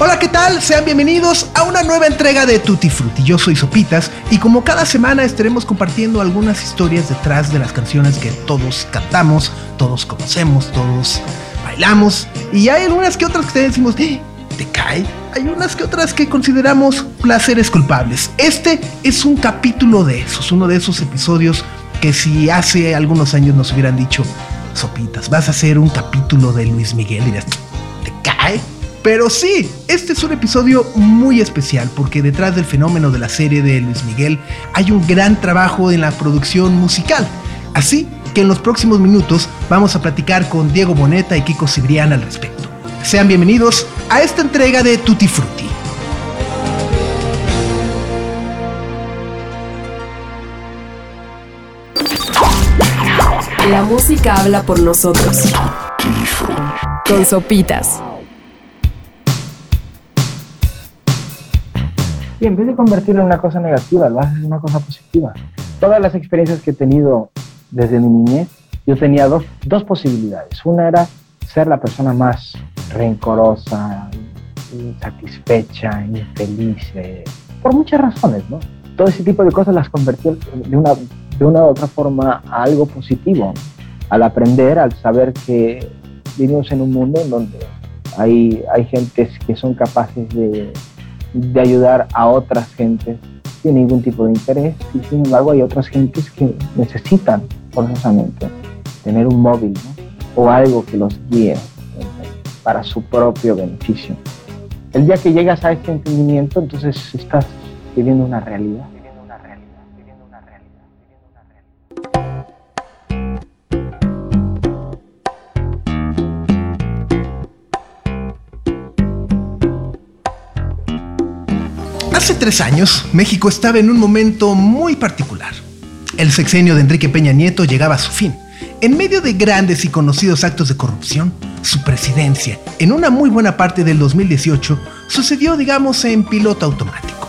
Hola, ¿qué tal? Sean bienvenidos a una nueva entrega de Tutti Frutti. Yo soy Sopitas y como cada semana estaremos compartiendo algunas historias detrás de las canciones que todos cantamos, todos conocemos, todos bailamos y hay algunas que otras que decimos, eh, ¿te cae? Hay unas que otras que consideramos placeres culpables. Este es un capítulo de esos, uno de esos episodios que si hace algunos años nos hubieran dicho, Sopitas, vas a hacer un capítulo de Luis Miguel, dirías, ¿te cae? Pero sí, este es un episodio muy especial porque detrás del fenómeno de la serie de Luis Miguel hay un gran trabajo en la producción musical. Así que en los próximos minutos vamos a platicar con Diego Boneta y Kiko Cibrián al respecto. Sean bienvenidos a esta entrega de Tutti Frutti. La música habla por nosotros. Con sopitas. En vez de convertirlo en una cosa negativa, lo haces en una cosa positiva. Todas las experiencias que he tenido desde mi niñez, yo tenía dos, dos posibilidades. Una era ser la persona más rencorosa, insatisfecha, infeliz, eh, por muchas razones, ¿no? Todo ese tipo de cosas las convertí de una, de una u otra forma a algo positivo. Al aprender, al saber que vivimos en un mundo en donde hay, hay gentes que son capaces de de ayudar a otras gentes sin ningún tipo de interés y sin embargo hay otras gentes que necesitan forzosamente tener un móvil o algo que los guíe para su propio beneficio. El día que llegas a este entendimiento, entonces estás viviendo una realidad. Tres años, México estaba en un momento muy particular. El sexenio de Enrique Peña Nieto llegaba a su fin. En medio de grandes y conocidos actos de corrupción, su presidencia, en una muy buena parte del 2018, sucedió, digamos, en piloto automático.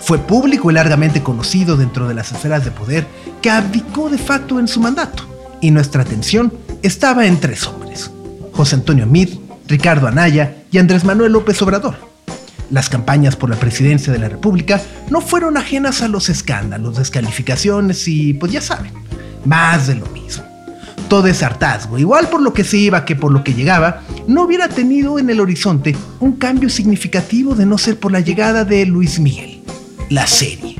Fue público y largamente conocido dentro de las esferas de poder que abdicó de facto en su mandato, y nuestra atención estaba en tres hombres: José Antonio Mid, Ricardo Anaya y Andrés Manuel López Obrador las campañas por la presidencia de la República no fueron ajenas a los escándalos, descalificaciones y, pues ya saben, más de lo mismo. Todo ese hartazgo, igual por lo que se iba que por lo que llegaba, no hubiera tenido en el horizonte un cambio significativo de no ser por la llegada de Luis Miguel, la serie.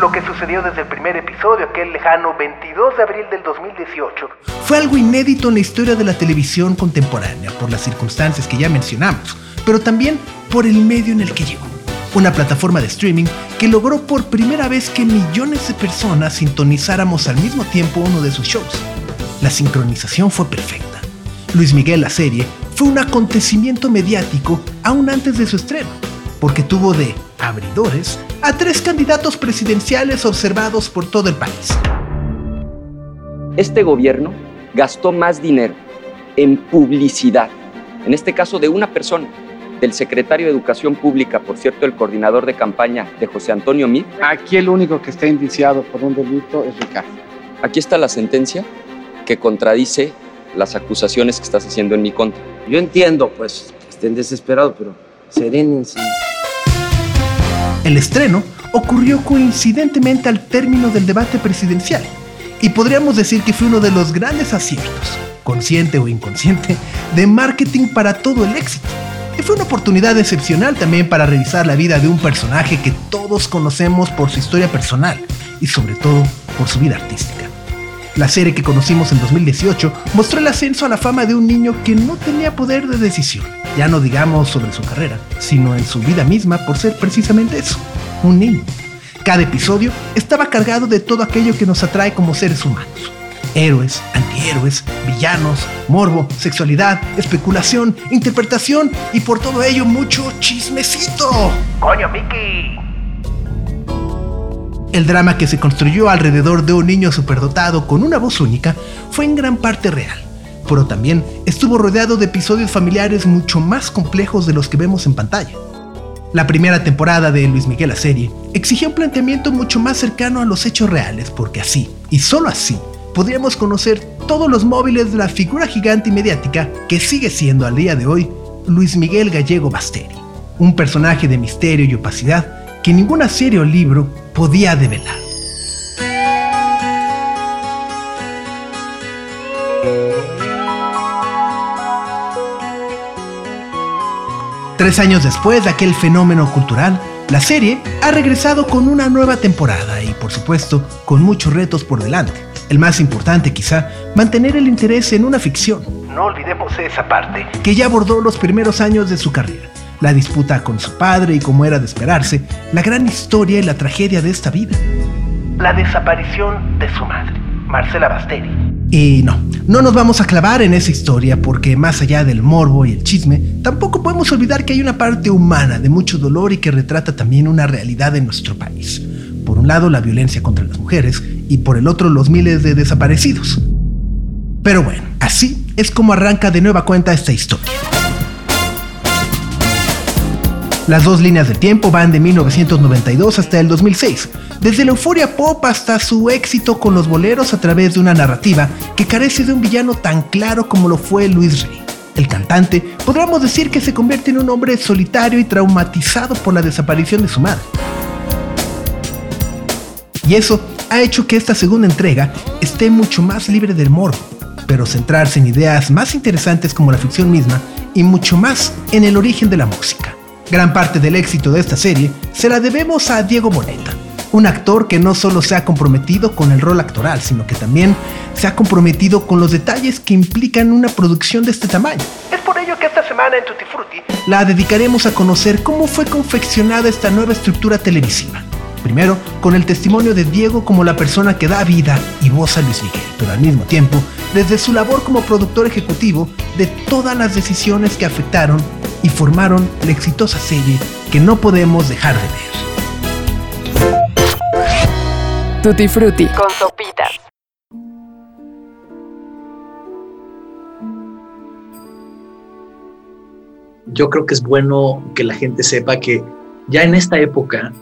Lo que sucedió desde el primer episodio, aquel lejano 22 de abril del 2018, fue algo inédito en la historia de la televisión contemporánea por las circunstancias que ya mencionamos, pero también por el medio en el que llegó. Una plataforma de streaming que logró por primera vez que millones de personas sintonizáramos al mismo tiempo uno de sus shows. La sincronización fue perfecta. Luis Miguel la serie fue un acontecimiento mediático aún antes de su estreno, porque tuvo de abridores a tres candidatos presidenciales observados por todo el país. Este gobierno gastó más dinero en publicidad, en este caso de una persona, del secretario de Educación Pública, por cierto, el coordinador de campaña de José Antonio Mid. Aquí el único que está indiciado por un delito es Ricardo. Aquí está la sentencia que contradice las acusaciones que estás haciendo en mi contra. Yo entiendo, pues, que estén desesperados, pero serénense. El estreno ocurrió coincidentemente al término del debate presidencial y podríamos decir que fue uno de los grandes aciertos, consciente o inconsciente, de marketing para todo el éxito. Y fue una oportunidad excepcional también para revisar la vida de un personaje que todos conocemos por su historia personal y sobre todo por su vida artística. La serie que conocimos en 2018 mostró el ascenso a la fama de un niño que no tenía poder de decisión, ya no digamos sobre su carrera, sino en su vida misma por ser precisamente eso, un niño. Cada episodio estaba cargado de todo aquello que nos atrae como seres humanos héroes, antihéroes, villanos, morbo, sexualidad, especulación, interpretación y por todo ello mucho chismecito. Coño, Mickey. El drama que se construyó alrededor de un niño superdotado con una voz única fue en gran parte real, pero también estuvo rodeado de episodios familiares mucho más complejos de los que vemos en pantalla. La primera temporada de Luis Miguel la serie exigía un planteamiento mucho más cercano a los hechos reales, porque así, y solo así, podríamos conocer todos los móviles de la figura gigante y mediática que sigue siendo al día de hoy Luis Miguel Gallego Basteri, un personaje de misterio y opacidad que ninguna serie o libro podía develar. Tres años después de aquel fenómeno cultural, la serie ha regresado con una nueva temporada y por supuesto con muchos retos por delante. El más importante quizá, mantener el interés en una ficción. No olvidemos esa parte. Que ya abordó los primeros años de su carrera. La disputa con su padre y como era de esperarse, la gran historia y la tragedia de esta vida. La desaparición de su madre, Marcela Basteri. Y no, no nos vamos a clavar en esa historia porque más allá del morbo y el chisme, tampoco podemos olvidar que hay una parte humana de mucho dolor y que retrata también una realidad en nuestro país. Por un lado, la violencia contra las mujeres y por el otro, los miles de desaparecidos. Pero bueno, así es como arranca de nueva cuenta esta historia. Las dos líneas del tiempo van de 1992 hasta el 2006, desde la euforia pop hasta su éxito con los boleros a través de una narrativa que carece de un villano tan claro como lo fue Luis Rey. El cantante, podríamos decir que se convierte en un hombre solitario y traumatizado por la desaparición de su madre. Y eso ha hecho que esta segunda entrega esté mucho más libre del morbo, pero centrarse en ideas más interesantes como la ficción misma y mucho más en el origen de la música. Gran parte del éxito de esta serie se la debemos a Diego Boneta, un actor que no solo se ha comprometido con el rol actoral, sino que también se ha comprometido con los detalles que implican una producción de este tamaño. Es por ello que esta semana en Tutti Frutti la dedicaremos a conocer cómo fue confeccionada esta nueva estructura televisiva. Primero, con el testimonio de Diego como la persona que da vida y voz a Luis Miguel, pero al mismo tiempo, desde su labor como productor ejecutivo de todas las decisiones que afectaron y formaron la exitosa serie que no podemos dejar de ver. Tutti Frutti con sopitas. Yo creo que es bueno que la gente sepa que ya en esta época,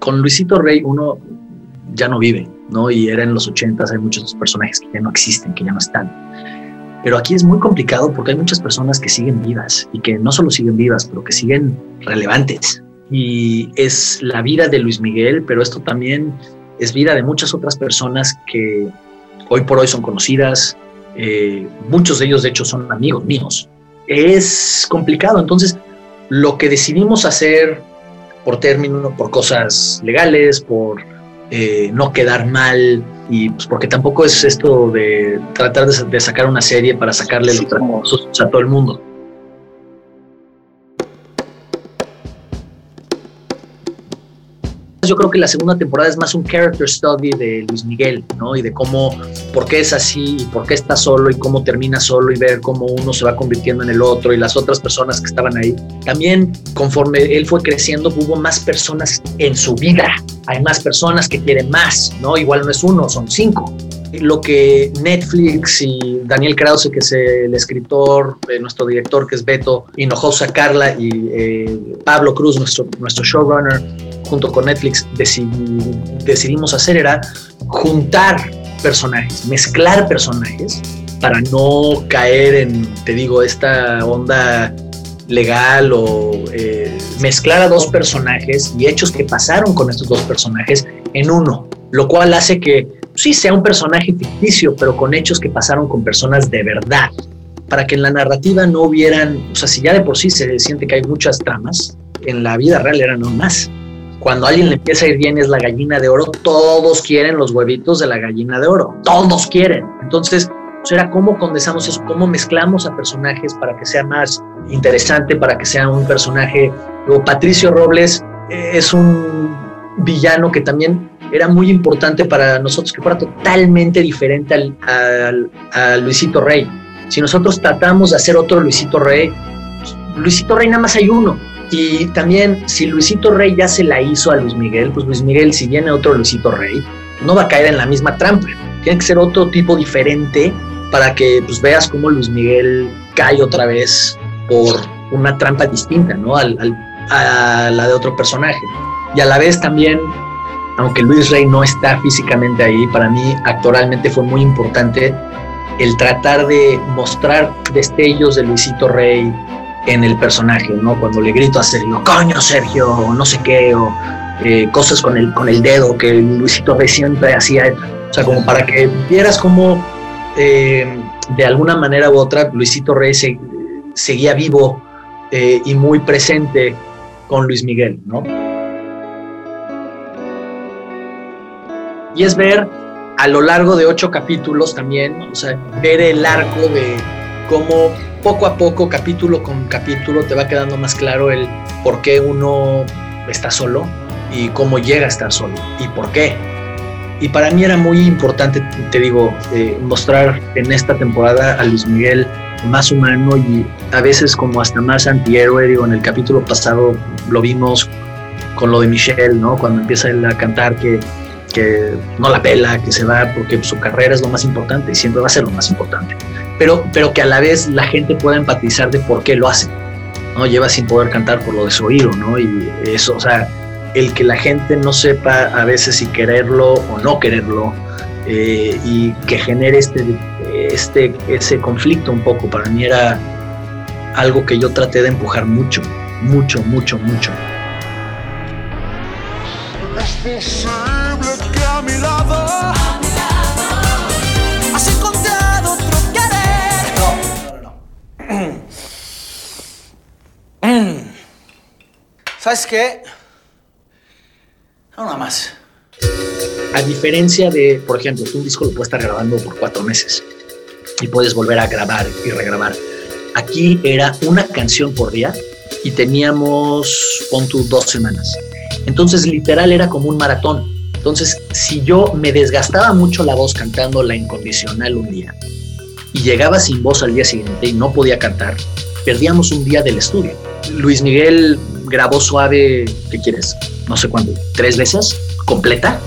con Luisito Rey, uno ya no vive, ¿no? Y era en los ochentas, hay muchos personajes que ya no existen, que ya no están pero aquí es muy complicado porque hay muchas personas que siguen vivas y que no solo siguen vivas, pero que siguen relevantes. Y es la vida de Luis Miguel, pero esto también es vida de muchas otras personas que hoy por hoy son conocidas. Eh, muchos de ellos, de hecho, son amigos míos. Es complicado. Entonces, lo que decidimos hacer por término, por cosas legales, por eh, no quedar mal y pues porque tampoco es esto de tratar de, sacar una serie para sacarle los tramos a todo el mundo. Yo creo que la segunda temporada es más un character study de Luis Miguel, ¿no? Y de cómo, por qué es así, y por qué está solo, y cómo termina solo, y ver cómo uno se va convirtiendo en el otro, y las otras personas que estaban ahí. También, conforme él fue creciendo, hubo más personas en su vida. Hay más personas que quieren más, ¿no? Igual no es uno, son cinco lo que Netflix y Daniel Krause, que es el escritor, eh, nuestro director, que es Beto, Hinojosa Carla y eh, Pablo Cruz, nuestro, nuestro showrunner, junto con Netflix decidimos hacer era juntar personajes, mezclar personajes para no caer en, te digo, esta onda legal o eh, mezclar a dos personajes y hechos que pasaron con estos dos personajes en uno, lo cual hace que sí sea un personaje ficticio, pero con hechos que pasaron con personas de verdad, para que en la narrativa no hubieran, o sea, si ya de por sí se siente que hay muchas tramas, en la vida real eran no más cuando a alguien le empieza a ir bien es la gallina de oro, todos quieren los huevitos de la gallina de oro, todos quieren. Entonces, pues era cómo condensamos eso, cómo mezclamos a personajes para que sea más interesante, para que sea un personaje. Luego, Patricio Robles eh, es un villano que también era muy importante para nosotros, que fuera totalmente diferente al, a Luisito Rey. Si nosotros tratamos de hacer otro Luisito Rey, pues, Luisito Rey nada más hay uno, Y también, si Luisito Rey ya se la hizo a Luis Miguel, pues Luis Miguel, si viene otro Luisito Rey, no va a caer en la misma trampa. Tiene que ser otro tipo diferente para que pues, veas cómo Luis Miguel cae otra vez por una trampa distinta, ¿no? Al, a la de otro personaje. Y a la vez también, aunque Luis Rey no está físicamente ahí, para mí actoralmente fue muy importante el tratar de mostrar destellos de Luisito Rey en el personaje, ¿no? Cuando le grito a Sergio, coño Sergio, no sé qué, o eh, cosas con el, con el dedo que Luisito Rey siempre hacía, o sea, como para que vieras cómo eh, de alguna manera u otra Luisito Rey seguía vivo eh, y muy presente con Luis Miguel, ¿no? Y es ver a lo largo de ocho capítulos también, o sea, ver el arco de cómo poco a poco, capítulo con capítulo, te va quedando más claro el por qué uno está solo y cómo llega a estar solo y por qué. Y para mí era muy importante, te digo, eh, mostrar en esta temporada a Luis Miguel más humano y a veces como hasta más antihéroe. Digo, en el capítulo pasado lo vimos con lo de Michelle, ¿no? Cuando empieza él a cantar que, que no la pela, que se va porque su carrera es lo más importante y siempre va a ser lo más importante. Pero, pero que a la vez la gente pueda empatizar de por qué lo hace. ¿no? Lleva sin poder cantar por lo de su oído, ¿no? Y eso, o sea, el que la gente no sepa a veces si quererlo o no quererlo eh, y que genere este, este, ese conflicto un poco, para mí era algo que yo traté de empujar mucho, mucho, mucho, mucho. No, no, no. ¿Sabes qué? Nada más. A diferencia de, por ejemplo, tú un disco lo puedes estar grabando por cuatro meses y puedes volver a grabar y regrabar. Aquí era una canción por día y teníamos, pon dos semanas. Entonces, literal, era como un maratón. Entonces, si yo me desgastaba mucho la voz cantando la incondicional un día y llegaba sin voz al día siguiente y no podía cantar, perdíamos un día del estudio. Luis Miguel grabó suave, ¿qué quieres? no sé cuándo, tres veces completa.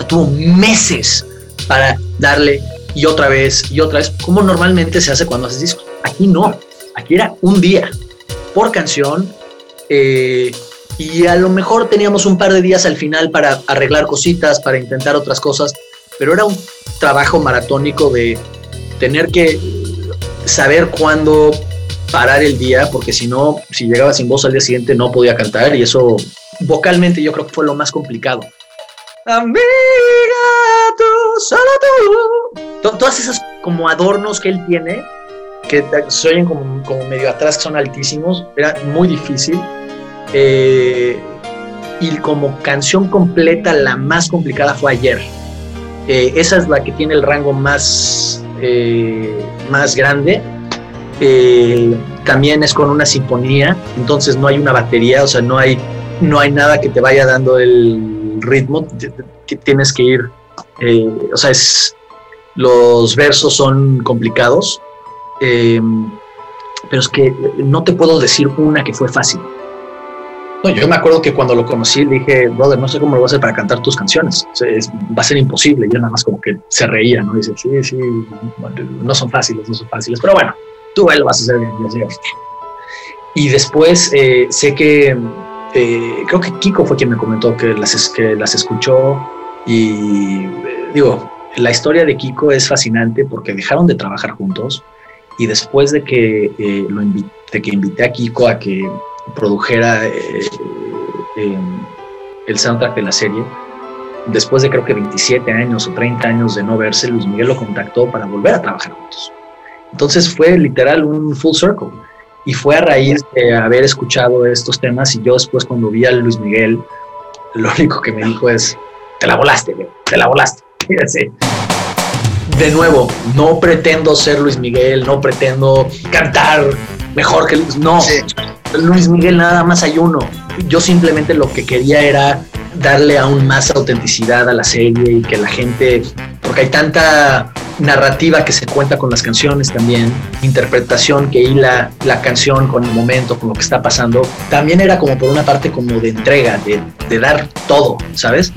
O tuvo meses para darle y otra vez y otra vez, como normalmente se hace cuando haces discos. Aquí no, aquí era un día por canción eh, y a lo mejor teníamos un par de días al final para arreglar cositas, para intentar otras cosas, pero era un trabajo maratónico de tener que saber cuándo parar el día, porque si no, si llegaba sin voz al día siguiente no podía cantar y eso vocalmente yo creo que fue lo más complicado. Amiga, tú, solo tú. Todas esas como adornos que él tiene, que se oyen como, como medio atrás, que son altísimos, era muy difícil. Eh, y como canción completa, la más complicada fue ayer. Eh, esa es la que tiene el rango más, eh, más grande. también es con una sinfonía, entonces no hay una batería, o sea, no hay no hay nada que te vaya dando el ritmo, tienes que ir, o sea, es, los versos son complicados, pero es que no te puedo decir una que fue fácil. No, yo me acuerdo que cuando lo conocí dije, brother, no sé cómo lo voy a hacer para cantar tus canciones. va a ser imposible. Y yo nada más como que se reía, ¿no? dice, sí, sí, no son fáciles, no son fáciles. Pero bueno, tú lo vas a hacer bien. Y después eh, sé que eh, creo que Kiko fue quien me comentó que las, que las escuchó y eh, digo, la historia de Kiko es fascinante porque dejaron de trabajar juntos y después de que, eh, lo invité, que invité a Kiko a que produjera em, el soundtrack de la serie, después de creo que 27 años o 30 años de no verse, Luis Miguel lo contactó para volver a trabajar juntos. Entonces fue literal un full circle. Y fue a raíz de haber escuchado estos temas y yo después cuando vi a Luis Miguel, lo único que me dijo es, te la volaste, te la volaste. De nuevo, no pretendo ser Luis Miguel, no pretendo cantar mejor que Luis, no. Luis Miguel nada más hay uno. Yo simplemente lo que quería era darle aún más autenticidad a la serie y que la gente, porque hay tanta narrativa que se cuenta con las canciones también, interpretación que hila la canción con el momento, con lo que está pasando, también era como por una parte como de entrega, de, de dar todo, ¿sabes?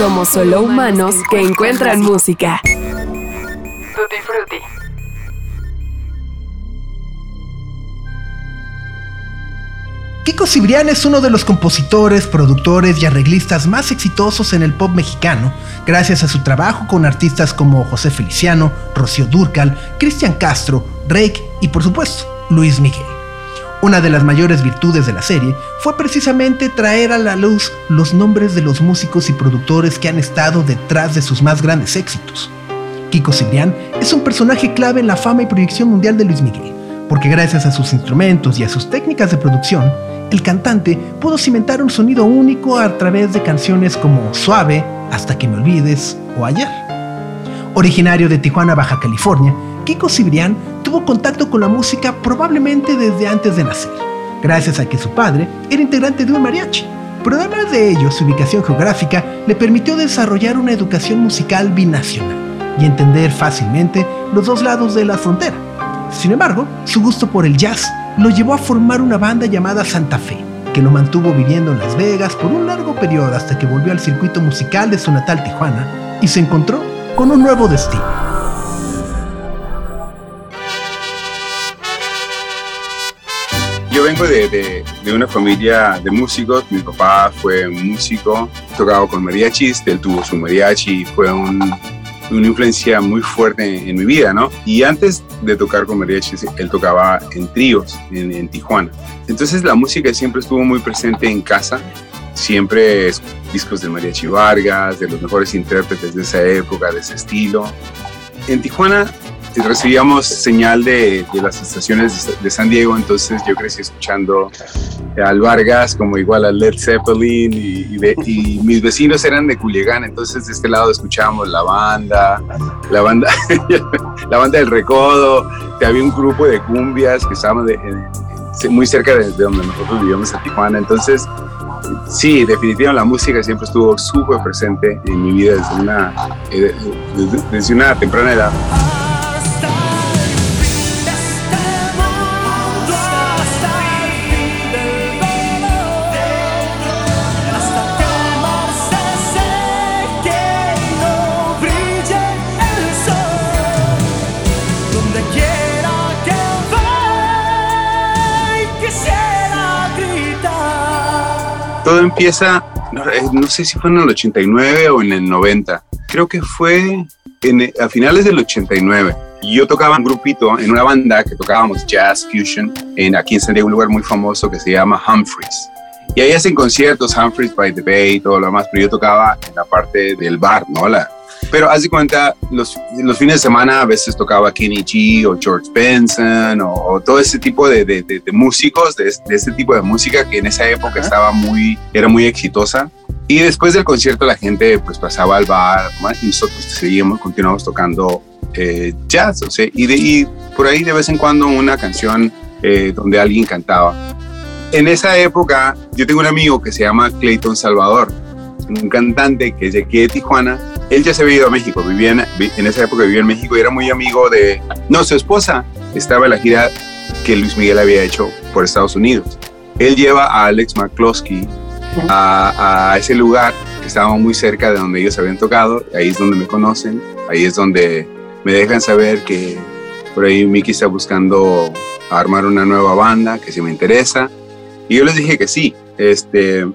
Somos solo humanos que encuentran música. Tutti Frutti. Kiko Cibrián es uno de los compositores, productores y arreglistas más exitosos en el pop mexicano, gracias a su trabajo con artistas como José Feliciano, Rocío Durcal, Cristian Castro, Rake y por supuesto Luis Miguel. Una de las mayores virtudes de la serie fue precisamente traer a la luz los nombres de los músicos y productores que han estado detrás de sus más grandes éxitos. Kiko Cibrián es un personaje clave en la fama y proyección mundial de Luis Miguel, porque gracias a sus instrumentos y a sus técnicas de producción, el cantante pudo cimentar un sonido único a través de canciones como Suave, Hasta que me olvides o Ayer. Originario de Tijuana, Baja California, Kiko Cibrián tuvo contacto con la música probablemente desde antes de nacer, gracias a que su padre era integrante de un mariachi. Pero además de ello, su ubicación geográfica le permitió desarrollar una educación musical binacional y entender fácilmente los dos lados de la frontera. Sin embargo, su gusto por el jazz lo llevó a formar una banda llamada Santa Fe, que lo mantuvo viviendo en Las Vegas por un largo periodo hasta que volvió al circuito musical de su natal Tijuana y se encontró con un nuevo destino. De, una familia de músicos. Mi papá fue músico, tocaba con mariachis, él tuvo su mariachi, fue un, una influencia muy fuerte en, mi vida, ¿no? Y antes de tocar con mariachis, él tocaba en tríos en, en Tijuana. Entonces la música siempre estuvo muy presente en casa siempre discos de Mariachi Vargas, de los mejores intérpretes de esa época, de ese estilo. En Tijuana recibíamos señal de, las estaciones de, San Diego, entonces yo crecí escuchando al Vargas como igual a Led Zeppelin y, mis vecinos eran de Culiacán, entonces de este lado escuchábamos la banda, la banda, la banda del Recodo, había un grupo de cumbias que estaban muy cerca de, donde nosotros vivíamos en Tijuana, entonces sí, definitivamente la música siempre estuvo súper presente en mi vida desde una, eh, desde una temprana edad. Todo empieza, eh, no, sé si fue en el 89 o en el 90. Creo que fue en, a finales del 89. Yo tocaba un grupito en una banda que tocábamos jazz fusion en aquí en San Diego, un lugar muy famoso que se llama Humphreys. Y ahí hacen conciertos, Humphreys by the Bay y todo lo demás, pero yo tocaba en la parte del bar, ¿no? La, pero haz de cuenta, los, los fines de semana a veces tocaba Kenny G o George Benson o, todo ese tipo de, de, de, músicos, de, ese tipo de música que en esa época estaba muy, era muy exitosa. Y después del concierto la gente pues pasaba al bar y nosotros seguíamos, continuamos tocando eh, jazz, o sea, y, de, y por ahí de vez en cuando una canción eh, donde alguien cantaba. En esa época yo tengo un amigo que se llama Clayton Salvador, un cantante que es de aquí de Tijuana él ya se había ido a México, vivía en, esa época vivía en México y era muy amigo de, no, su esposa estaba en la gira que Luis Miguel había hecho por Estados Unidos. Él lleva a Alex McCloskey a, ese lugar que estaba muy cerca de donde ellos habían tocado, ahí es donde me conocen, ahí es donde me dejan saber que por ahí Mickey está buscando armar una nueva banda, que si me interesa. Y yo les dije que sí. Este,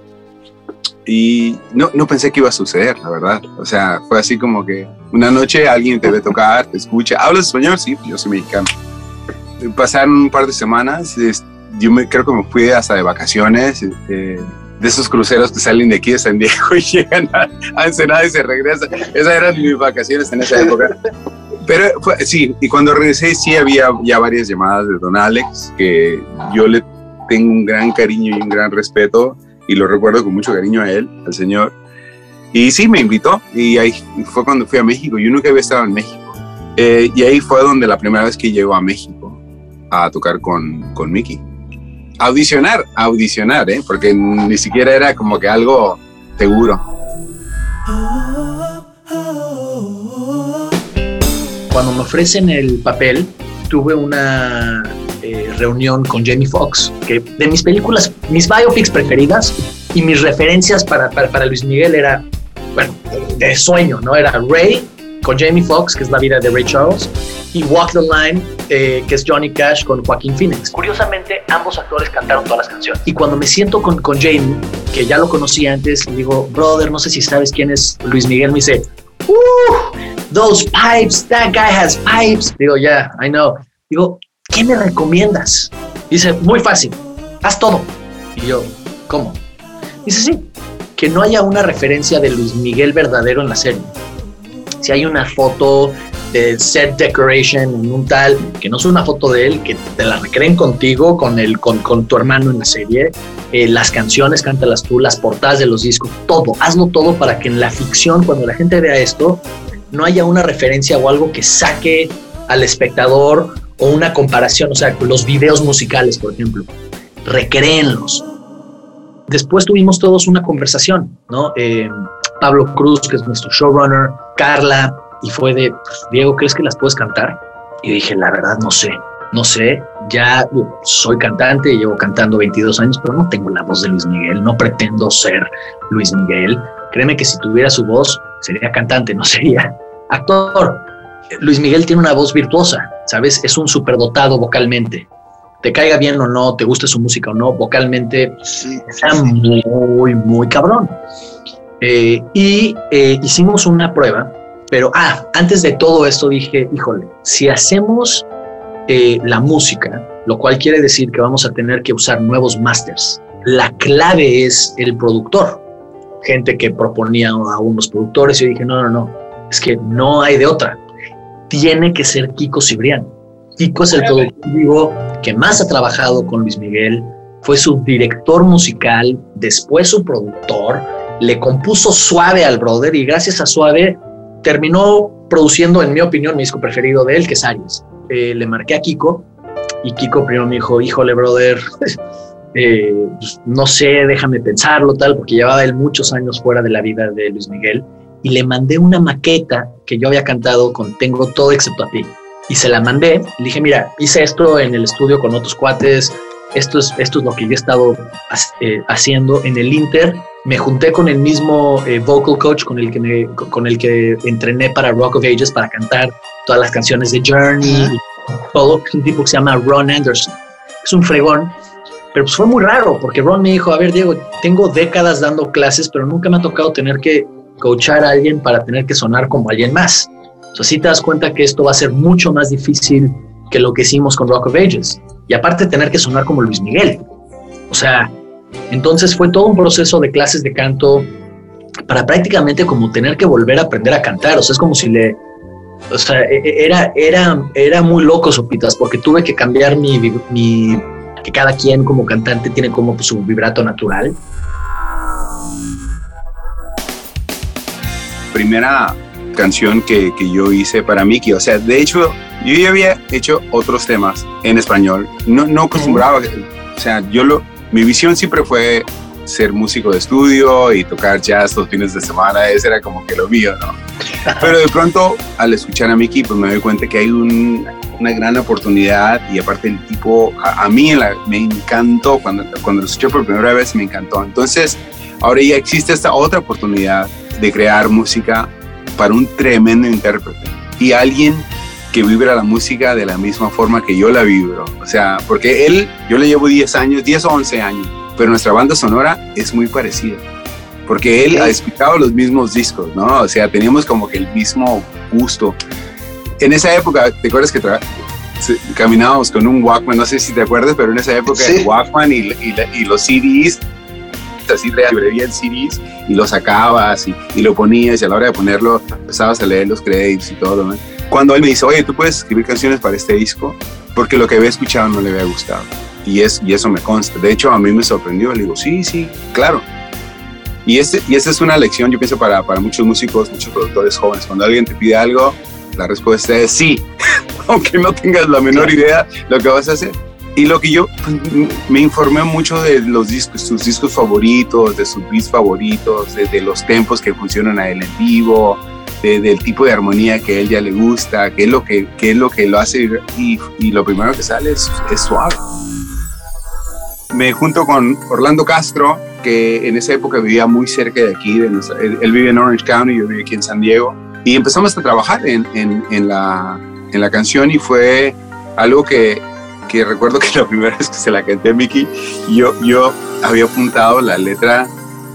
y no, no pensé que iba a suceder, la verdad. O sea, fue así como que una noche alguien te ve tocar, te escucha. ¿Hablas español? Sí, yo soy mexicano. Pasaron un par de semanas, yo me, creo que me fui hasta de vacaciones, este, de esos cruceros que salen de aquí de San Diego y llegan a, a Ensenada y se regresan. Esas eran mis vacaciones en esa época. Pero sí, y cuando regresé sí había ya varias llamadas de Don Alex, que yo le tengo un gran cariño y un gran respeto y lo recuerdo con mucho cariño a él, al señor. Y sí, me invitó y ahí fue cuando fui a México. Yo nunca había estado en México. Eh, y ahí fue donde la primera vez que llegó a México a tocar con, con Mickey. Audicionar, audicionar, ¿eh? porque ni siquiera era como que algo seguro. Cuando me ofrecen el papel, tuve una eh, reunión con Jamie Foxx, que de mis películas, mis biopics preferidas y mis referencias para, para, Luis Miguel era, bueno, de sueño, ¿no? Era Ray con Jamie Foxx, que es la vida de Ray Charles, y Walk the Line, eh, que es Johnny Cash con Joaquín Phoenix. Curiosamente, ambos actores cantaron todas las canciones. Y cuando me siento con, con Jamie, que ya lo conocí antes, le digo, brother, no sé si sabes quién es Luis Miguel, me dice, uh, those pipes, that guy has pipes. Digo, yeah, I know. Digo, ¿qué me recomiendas? Dice, muy fácil, haz todo. Y yo, ¿cómo? Dice, sí, que no haya una referencia de Luis Miguel verdadero en la serie. Si hay una foto de set decoration en un tal, que no es una foto de él, que te la recreen contigo, con, el, con, con tu hermano en la serie, eh, las canciones, cántalas tú, las portadas de los discos, todo, hazlo todo para que en la ficción, cuando la gente vea esto, no haya una referencia o algo que saque al espectador o una comparación, o sea, los videos musicales, por ejemplo, recréenlos. Después tuvimos todos una conversación, ¿no? Eh, Pablo Cruz, que es nuestro showrunner, Carla, y fue de, pues, Diego, ¿crees que las puedes cantar? Y dije, la verdad no sé, no sé, ya soy cantante, llevo cantando 22 años, pero no tengo la voz de Luis Miguel, no pretendo ser Luis Miguel. Créeme que si tuviera su voz, sería cantante, no sería actor. Luis Miguel tiene una voz virtuosa, ¿sabes? Es un superdotado vocalmente. Te caiga bien o no, te guste su música o no, vocalmente está muy, muy cabrón. Eh, y eh, hicimos una prueba, pero ah, antes de todo esto dije, híjole, si hacemos eh, la música, lo cual quiere decir que vamos a tener que usar nuevos masters. La clave es el productor. Gente que proponía a unos productores y yo dije, no, no, no, es que no hay de otra. Tiene que ser Kiko Cibrián. Kiko es el productor vivo que más ha trabajado con Luis Miguel, fue su director musical, después su productor, le compuso Suave al brother y gracias a Suave terminó produciendo, en mi opinión, mi disco preferido de él, que es Aries. Eh, le marqué a Kiko y Kiko primero me dijo, híjole, brother, eh, pues, no sé, déjame pensarlo, tal, porque llevaba él muchos años fuera de la vida de Luis Miguel y le mandé una maqueta que yo había cantado con Tengo todo excepto a ti. Y se la mandé, le dije, mira, hice esto en el estudio con otros cuates, esto es, esto es lo que yo he estado eh, haciendo en el Inter. Me junté con el mismo vocal coach con el, que me, con el que entrené para Rock of Ages para cantar todas las canciones de Journey, todo, un tipo que se llama Ron Anderson. Es un fregón, pero pues fue muy raro, porque Ron me dijo, a ver, Diego, tengo décadas dando clases, pero nunca me ha tocado tener que coachar a alguien para tener que sonar como alguien más. O sea, sí te das cuenta que esto va a ser mucho más difícil que lo que hicimos con Rock of Ages. Y aparte tener que sonar como Luis Miguel. O sea, entonces fue todo un proceso de clases de canto para prácticamente como tener que volver a aprender a cantar. O sea, es como si le, o sea, e, e, era, era, era muy loco, Sopitas, porque tuve que cambiar mi, mi que cada quien como cantante tiene como su vibrato natural. Primera canción que, que yo hice para Mickey, o sea, de hecho, yo ya había hecho otros temas en español, no, no acostumbraba, o sea, yo lo, mi visión siempre fue ser músico de estudio y tocar jazz los fines de semana, ese era como que lo mío, ¿no? Pero de pronto, al escuchar a Mickey, pues me doy cuenta que hay una gran oportunidad y aparte el tipo, a, mí me encantó, cuando, cuando lo escuché por primera vez me encantó. Entonces, ahora ya existe esta otra oportunidad de crear música para un tremendo intérprete y alguien que vibra la música de la misma forma que yo la vibro. O sea, porque él, yo le llevo 10 años, 10 o 11 años, pero nuestra banda sonora es muy parecida porque él ha escuchado los mismos discos, ¿no? O sea, teníamos como que el mismo gusto. En esa época, ¿te acuerdas que caminábamos con un Walkman? No sé si te acuerdas, pero en esa época el Walkman y, y, los CDs, así bien CDs y lo sacabas y, y, lo ponías y a la hora de ponerlo empezabas a leer los créditos y todo, ¿no? Cuando él me dice, oye, ¿tú puedes escribir canciones para este disco? Porque lo que había escuchado no le había gustado. Y, es, y eso me consta. De hecho, a mí me sorprendió. Le digo, sí, sí, claro y, este, y esta es una lección, yo pienso, para, para muchos músicos, muchos productores jóvenes. Cuando alguien te pide algo, la respuesta es sí, aunque no tengas la menor idea lo que vas a hacer. Y lo que yo pues, me informé mucho de los discos, sus discos favoritos, de sus beats favoritos, de, los tempos que funcionan a él en vivo, del tipo de armonía que a él ya le gusta, qué es lo que, qué es lo, que lo hace y, y lo primero que sale es, es suave. Me junto con Orlando Castro, que en esa época vivía muy cerca de aquí, de él, vive en Orange County, yo vivo aquí en San Diego, y empezamos a trabajar en, en, la, en la canción y fue algo que, que, recuerdo que la primera vez que se la canté a Mickey, yo, yo había apuntado la letra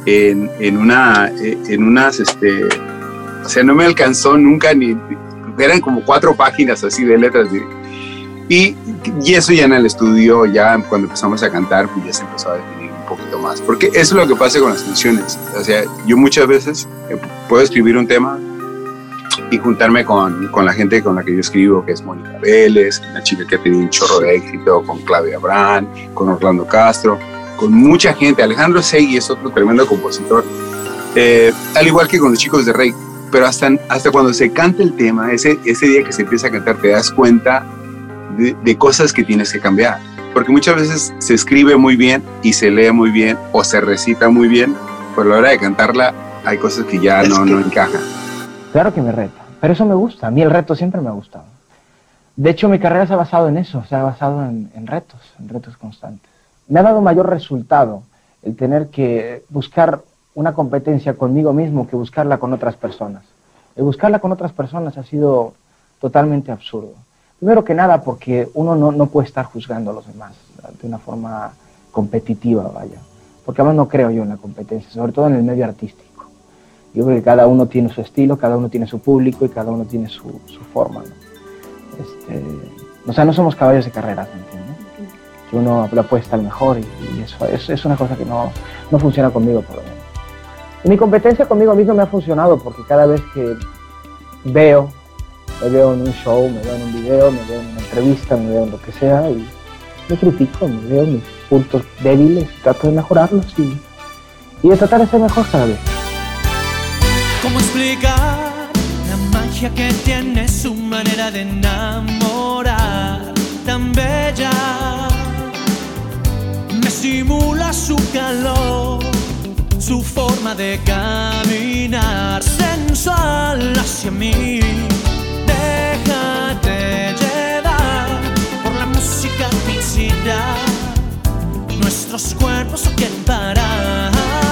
en, en, una, en unas, este, o sea, no me alcanzó nunca ni, eran como cuatro páginas así de letras. Y, y eso ya en el estudio, ya cuando empezamos a cantar, pues ya se empezó a definir poquito más. Porque eso es lo que pasa con las canciones. O sea, yo muchas veces eh, puedo escribir un tema y juntarme con, con, la gente con la que yo escribo, que es Mónica Vélez, una chica que ha tenido un chorro de éxito, con Claudia Abraham, con Orlando Castro, con mucha gente. Alejandro Segui es otro tremendo compositor, eh, al igual que con los chicos de Rey. Pero hasta, hasta cuando se canta el tema, ese, ese día que se empieza a cantar, te das cuenta de, de cosas que tienes que cambiar porque muchas veces se escribe muy bien y se lee muy bien o se recita muy bien, pero a la hora de cantarla hay cosas que ya no, no encajan. Claro que me reta, pero eso me gusta, a mí el reto siempre me ha gustado. De hecho, mi carrera se ha basado en eso, se ha basado en, retos, en retos constantes. Me ha dado mayor resultado el tener que buscar una competencia conmigo mismo que buscarla con otras personas. El buscarla con otras personas ha sido totalmente absurdo. Primero que nada porque uno no, no puede estar juzgando a los demás de una forma competitiva, vaya. Porque además no creo yo en la competencia, sobre todo en el medio artístico. Yo creo que cada uno tiene su estilo, cada uno tiene su público y cada uno tiene su, su forma. ¿no? Este, o sea, no somos caballos de carreras, ¿me entiendes? Que uno le apuesta al mejor y, y eso, eso, es una cosa que no, no funciona conmigo por lo menos. Y mi competencia conmigo mismo me ha funcionado porque cada vez que veo, me veo en un show, me veo en un video, me veo en una entrevista, me veo en lo que sea y me critico, me veo mis puntos débiles, trato de mejorarlos y, y de tratar de ser mejor cada vez. ¿Cómo explicar la magia que tiene su manera de enamorar tan bella? Me simula su calor, su forma de caminar sensual hacia mí. Déjate llevar por la música felicidad. Nuestros cuerpos no quieren parar.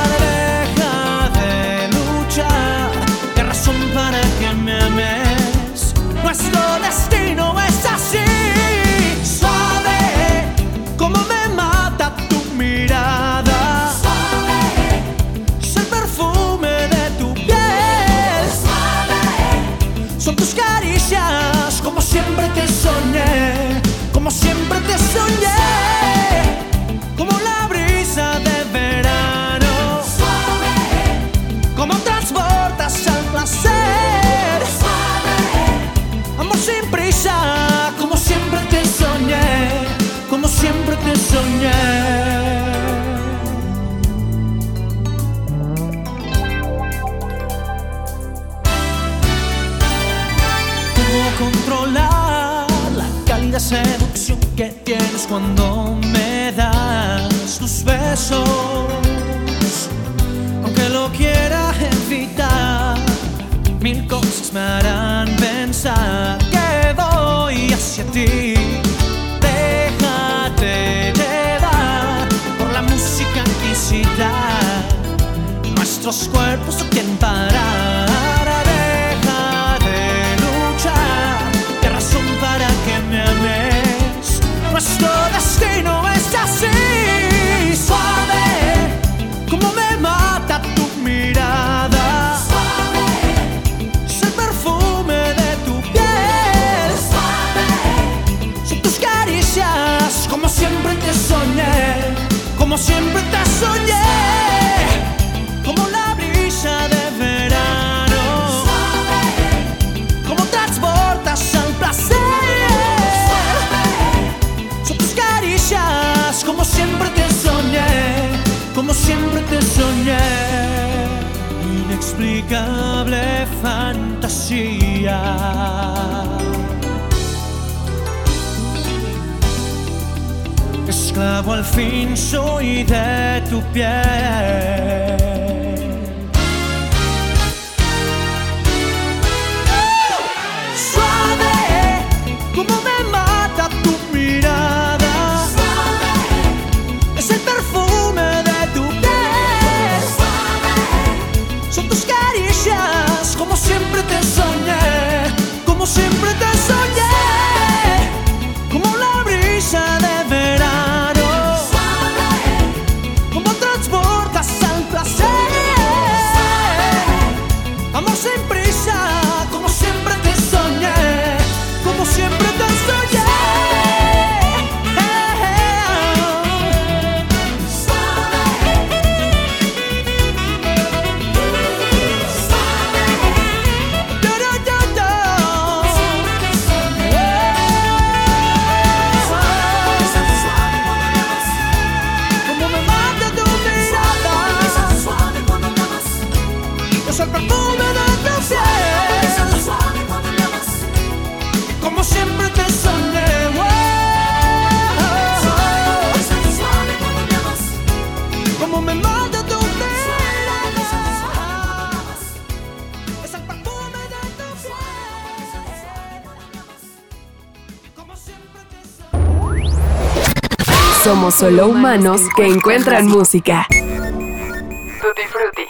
Somos solo humanos que encuentran música. Tutti frutti.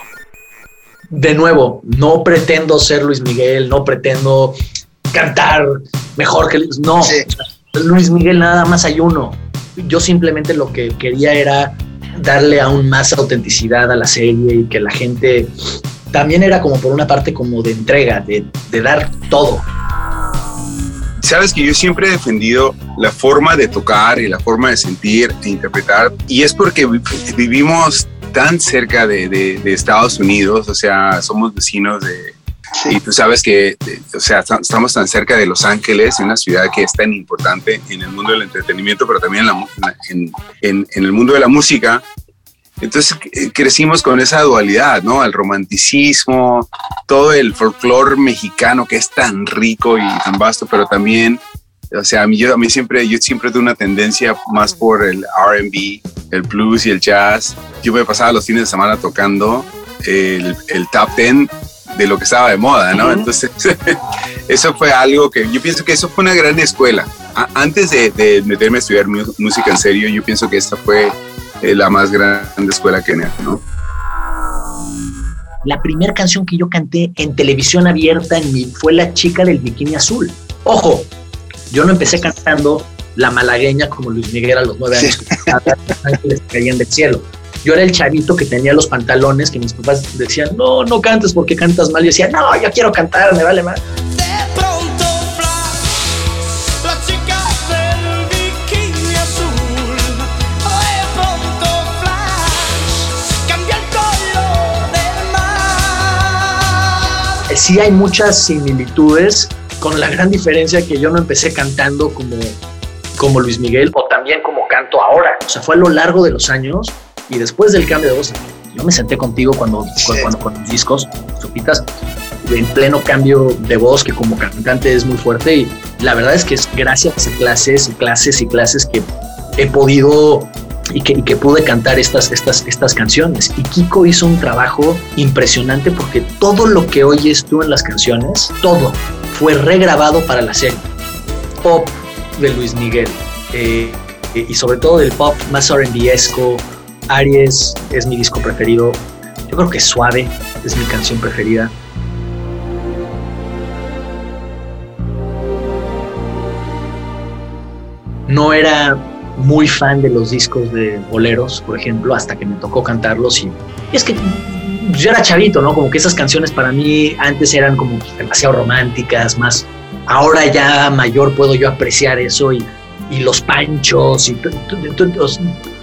De nuevo, no pretendo ser Luis Miguel, no pretendo cantar mejor que Luis. No, Luis Miguel nada más hay uno. Yo simplemente lo que quería era darle aún más autenticidad a la serie y que la gente también era como por una parte como de entrega, de, de dar todo. Sabes que yo siempre he defendido la forma de tocar y la forma de sentir e interpretar y es porque vivimos tan cerca de, de, de Estados Unidos, o sea, somos vecinos de, y tú sabes que, o sea, estamos tan cerca de Los Ángeles, una ciudad que es tan importante en el mundo del entretenimiento, pero también en, la, en, en, en el mundo de la música. Entonces crecimos con esa dualidad, ¿no? El romanticismo, todo el folclore mexicano que es tan rico y tan vasto, pero también, o sea, a mí, yo, a mí siempre, yo siempre tuve una tendencia más por el RB, el blues y el jazz. Yo me pasaba los fines de semana tocando el, el top ten de lo que estaba de moda, ¿no? Entonces, eso fue algo que yo pienso que eso fue una gran escuela. antes de, de, meterme a estudiar música en serio, yo pienso que esta fue eh, la más grande escuela que ¿no? La primera canción que yo canté en televisión abierta en mi, fue La chica del bikini azul. Ojo, yo no empecé cantando La malagueña como Luis Miguel a los nueve años, que caían del cielo yo era el chavito que tenía los pantalones que mis papás decían, no, no cantes porque cantas mal. Yo decía, no, yo quiero cantar, me vale más. Sí hay muchas similitudes con la gran diferencia que yo no empecé cantando como, como Luis Miguel o también como canto ahora. O sea, fue a lo largo de los años y después del cambio de voz, yo me senté contigo cuando, cuando, con los discos, Sopitas, en pleno cambio de voz, que como cantante es muy fuerte. Y la verdad es que es gracias a clases y clases y clases que he podido y que, y que, pude cantar estas, estas, estas canciones. Y Kiko hizo un trabajo impresionante porque todo lo que oyes tú en las canciones, todo fue regrabado para la serie. Pop de Luis Miguel eh, y sobre todo del pop más R&B-esco, Aries es mi disco preferido. Yo creo que Suave es mi canción preferida. No era muy fan de los discos de boleros, por ejemplo, hasta que me tocó cantarlos y, es que yo era chavito, ¿no? Como que esas canciones para mí antes eran como demasiado románticas, más ahora ya mayor puedo yo apreciar eso y, y los panchos y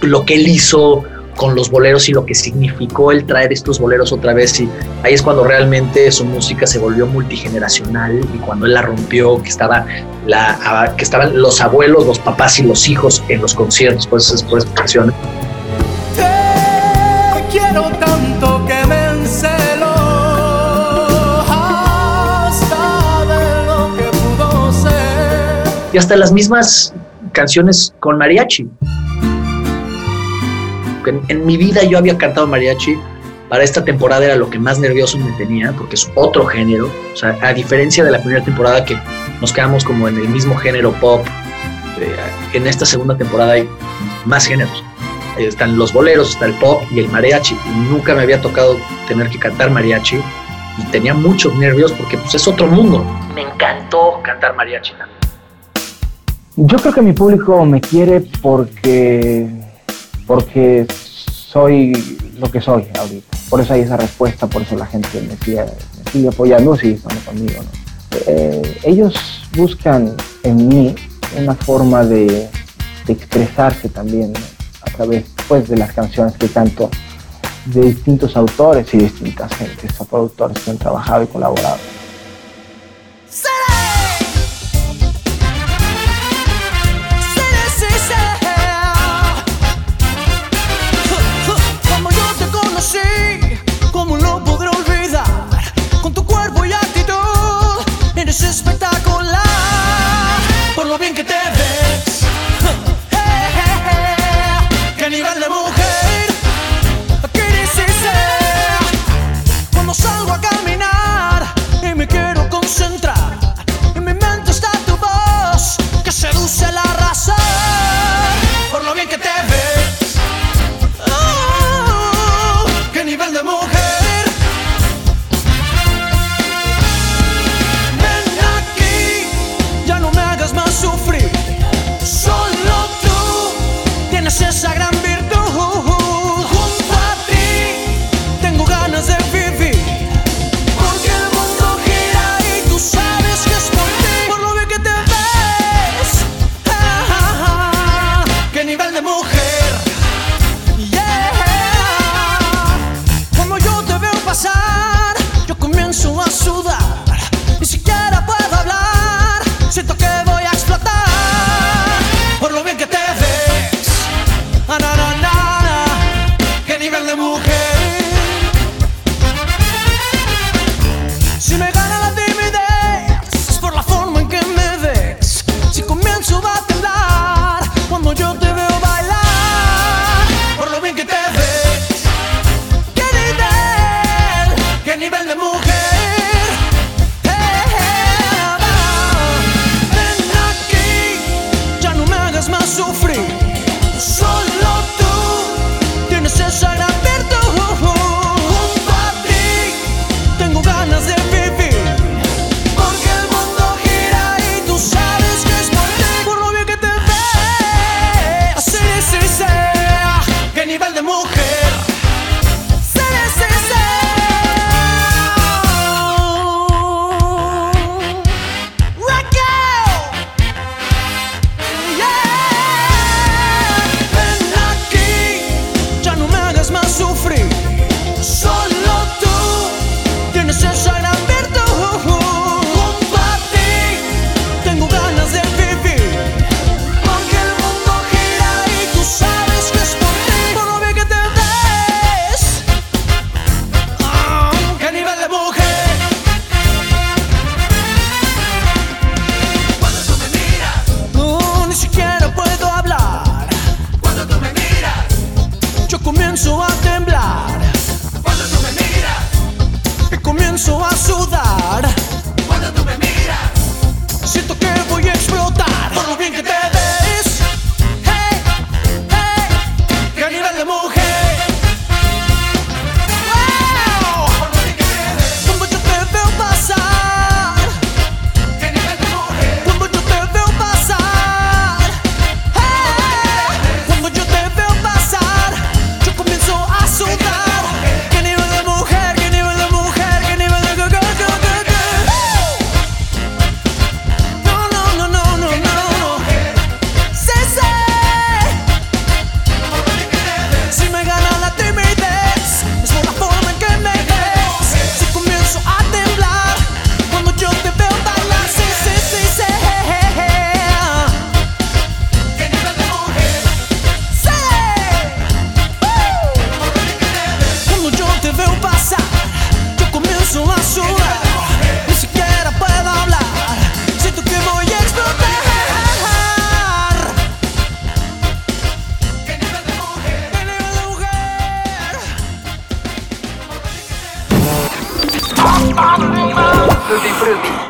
lo que él hizo con los boleros y lo que significó el traer estos boleros otra vez y ahí es cuando realmente su música se volvió multigeneracional y cuando él la rompió que estaba la que estaban los abuelos los papás y los hijos en los conciertos por esas canciones Te quiero y hasta las mismas canciones con mariachi en, en, mi vida yo había cantado mariachi. Para esta temporada era lo que más nervioso me tenía, porque es otro género. O sea, a diferencia de la primera temporada que nos quedamos como en el mismo género pop, eh, en esta segunda temporada hay más géneros. Están los boleros, está el pop y el mariachi. Nunca me había tocado tener que cantar mariachi y tenía muchos nervios porque pues es otro mundo. Me encantó cantar mariachi. Yo creo que mi público me quiere porque porque soy lo que soy ahorita. Por eso hay esa respuesta, por eso la gente me sigue, sigue apoyando, sigue estando conmigo. Eh, ellos buscan en mí una forma de, expresarse también a través pues, de las canciones que canto de distintos autores y distintas gentes productores que han trabajado y colaborado. espectacular por lo bien que te ves.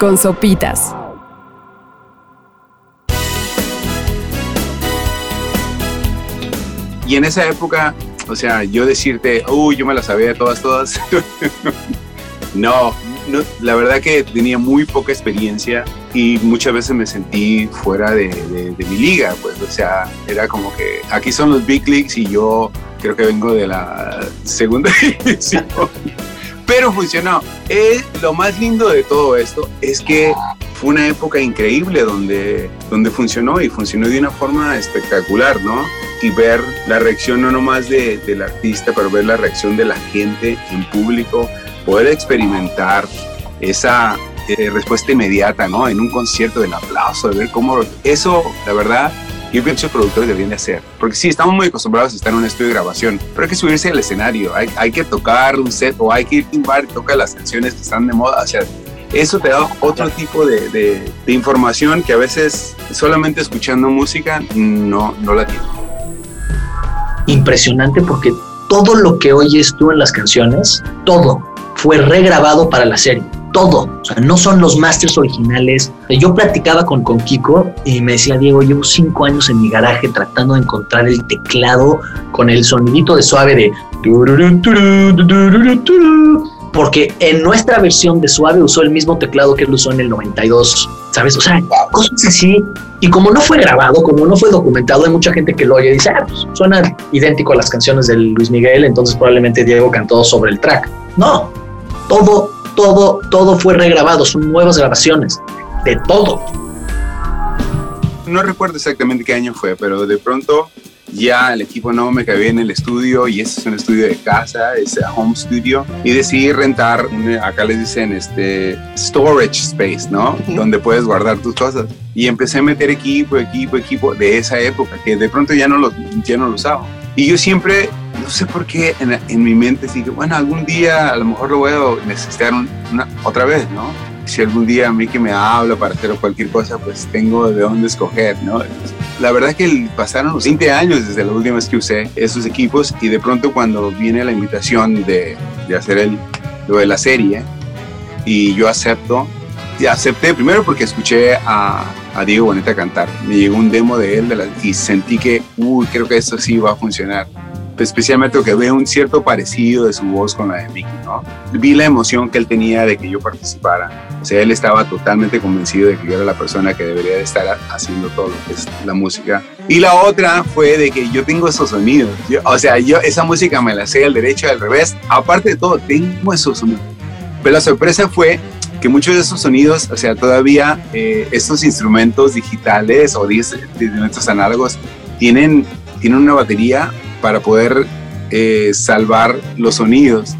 Con sopitas. Y en esa época, o sea, yo decirte, uy, yo me la sabía todas, todas. no, la verdad que tenía muy poca experiencia y muchas veces me sentí fuera de mi liga, pues, o sea, era como que aquí son los big leagues y yo creo que vengo de la segunda división. Pero funcionó. Eh, lo más lindo de todo esto es que fue una época increíble donde, donde funcionó y funcionó de una forma espectacular, ¿no? Y ver la reacción no nomás de, del artista, pero ver la reacción de la gente en público, poder experimentar esa eh, respuesta inmediata, ¿no? En un concierto del aplauso, de ver cómo... Eso, la verdad, yo pienso que productores deberían de hacer. Porque sí, estamos muy acostumbrados a estar en un estudio de grabación, pero hay que subirse al escenario, hay, hay que tocar un set o hay que ir a un bar y tocar las canciones que están de moda. O sea, eso te da otro tipo de, de- de información que a veces solamente escuchando música no, no la tiene. impresionante porque todo lo que oyes tú en las canciones, todo fue regrabado para la serie. Todo. O sea, no son los masters originales. Yo platicaba con, Kiko y me decía, Diego, llevo cinco años en mi garaje tratando de encontrar el teclado con el sonidito de suave de... Porque en nuestra versión de suave usó el mismo teclado que él usó en el 92. ¿Sabes? O sea, cosas así. Y como no fue grabado, como no fue documentado, hay mucha gente que lo oye y dice, ah, pues suena idéntico a las canciones de Luis Miguel, entonces probablemente Diego cantó sobre el track. No, todo, todo, todo fue regrabado, son nuevas grabaciones, de todo. No recuerdo exactamente qué año fue, pero de pronto ya el equipo no me cabía en el estudio y ese es un estudio de casa, es a home studio y decidí rentar, acá les dicen este storage space, ¿no? Donde puedes guardar tus cosas. Y empecé a meter equipo, equipo, equipo de esa época que de pronto ya no lo, ya no lo usaba. Y yo siempre, no sé por qué en, en mi mente dije, bueno, algún día a lo mejor lo voy a necesitar un- una, otra vez, ¿no? Si algún día a mí que me habla para hacer cualquier cosa, pues tengo de dónde escoger, ¿no? La verdad que el- pasaron los 20 años desde la última vez que usé esos equipos y de pronto cuando viene la invitación de, de hacer el, lo de la serie y yo acepto, y acepté primero porque escuché a, a Diego Boneta cantar. Me llegó un demo de él de la- y sentí que, uy, creo que esto sí va a funcionar. Especialmente porque veo un cierto parecido de su voz con la de Mickey, ¿no? Vi la emoción que él tenía de que yo participara. O sea, él estaba totalmente convencido de que yo era la persona que debería de estar haciendo todo lo que es la música. Y la otra fue de que yo tengo esos sonidos. Yo- o sea, yo esa música me la sé al derecho y al revés. Aparte de todo, tengo esos sonidos. Pero la sorpresa fue que muchos de esos sonidos, o sea, todavía eh, estos instrumentos digitales o instrumentos análogos tienen, tienen una batería para poder eh, salvar los sonidos.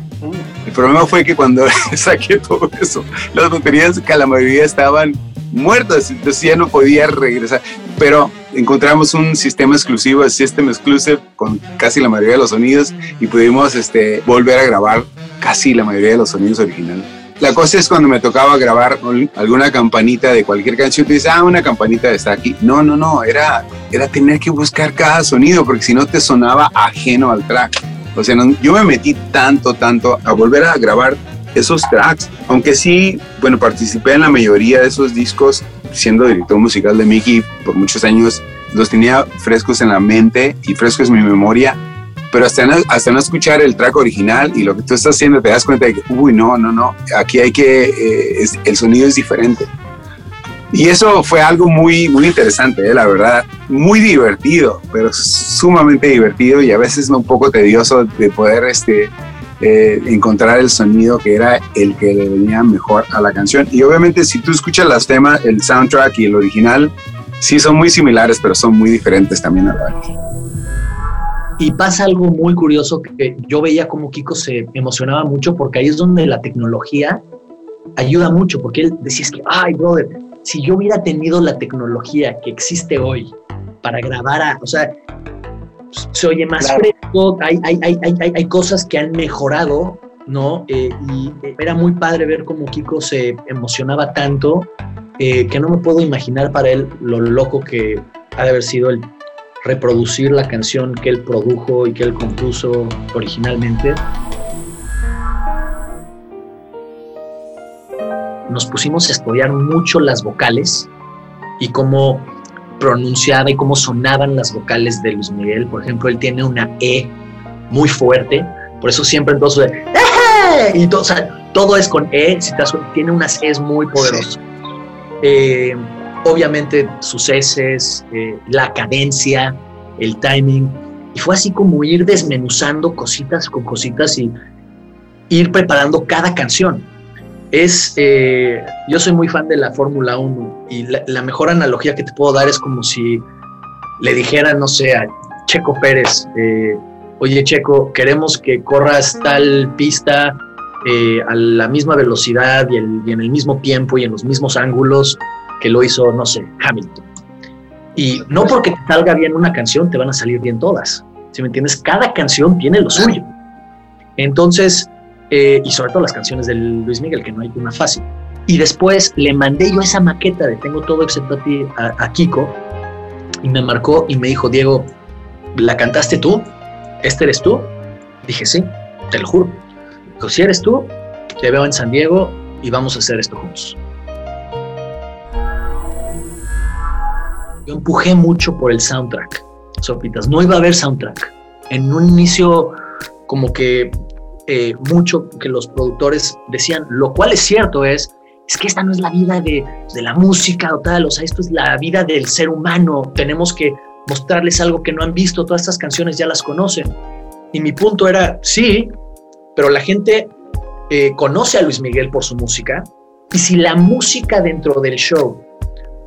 El problema fue que cuando saqué todo eso, las baterías que la mayoría estaban muertas, entonces ya no podía regresar. Pero encontramos un sistema exclusivo, System Exclusive, con casi la mayoría de los sonidos y pudimos este, volver a grabar casi la mayoría de los sonidos originales. La cosa es cuando me tocaba grabar alguna campanita de cualquier canción, tú dices, ah, una campanita está aquí. No, no, no, era, era tener que buscar cada sonido porque si no te sonaba ajeno al track. O sea, yo me metí tanto, tanto a volver a grabar esos tracks. Aunque sí, bueno, participé en la mayoría de esos discos, siendo director musical de Mickey por muchos años, los tenía frescos en la mente y frescos en mi memoria, pero hasta no, hasta no escuchar el track original y lo que tú estás haciendo te das cuenta de que, uy, no, no, no, aquí hay que, eh, el sonido es diferente. Y eso fue algo muy, muy interesante, eh, la verdad, muy divertido, pero sumamente divertido y a veces un poco tedioso de poder este, eh, encontrar el sonido que era el que le venía mejor a la canción. Y obviamente si tú escuchas las temas, el soundtrack y el original, sí son muy similares, pero son muy diferentes también a la vez. Y pasa algo muy curioso que yo veía como Kiko se emocionaba mucho porque ahí es donde la tecnología ayuda mucho, porque él decía es que, ay, brother, si yo hubiera tenido la tecnología que existe hoy para grabar, a, o sea, se oye más fresco, hay, hay, hay, hay, cosas que han mejorado, ¿no? Eh, y era muy padre ver cómo Kiko se emocionaba tanto eh, que no me puedo imaginar para él lo loco que ha de haber sido el reproducir la canción que él produjo y que él compuso originalmente. Nos pusimos a estudiar mucho las vocales y cómo pronunciaba y cómo sonaban las vocales de Luis Miguel. Por ejemplo, él tiene una E muy fuerte, por eso siempre entonces y todo, todo es con E, si te tiene unas E's muy poderosas. Eh, obviamente sus heces, eh, la cadencia, el timing, y fue así como ir desmenuzando cositas con cositas y ir preparando cada canción. Es, eh, yo soy muy fan de la Fórmula 1 y la, mejor analogía que te puedo dar es como si le dijera, no sé, a Checo Pérez, oye Checo, queremos que corras tal pista a la misma velocidad y en el mismo tiempo y en los mismos ángulos que lo hizo, no sé, Hamilton. Y no porque te salga bien una canción, te van a salir bien todas. Si me entiendes? Cada canción tiene lo suyo. Entonces, eh, y sobre todo las canciones de Luis Miguel, que no hay una fácil. Y después le mandé yo esa maqueta de Tengo todo excepto a ti, a, Kiko, y me marcó y me dijo, Diego, ¿la cantaste tú? ¿Este eres tú? Dije, sí, te lo juro. Dijo, si eres tú, te veo en San Diego y vamos a hacer esto juntos. Yo empujé mucho por el soundtrack, Sopitas. No iba a haber soundtrack. En un inicio, como que eh, mucho que los productores decían, lo cual es cierto, es, es que esta no es la vida de, de la música o tal, o sea, esto es la vida del ser humano. Tenemos que mostrarles algo que no han visto, todas estas canciones ya las conocen. Y mi punto era, sí, pero la gente eh, conoce a Luis Miguel por su música, y si la música dentro del show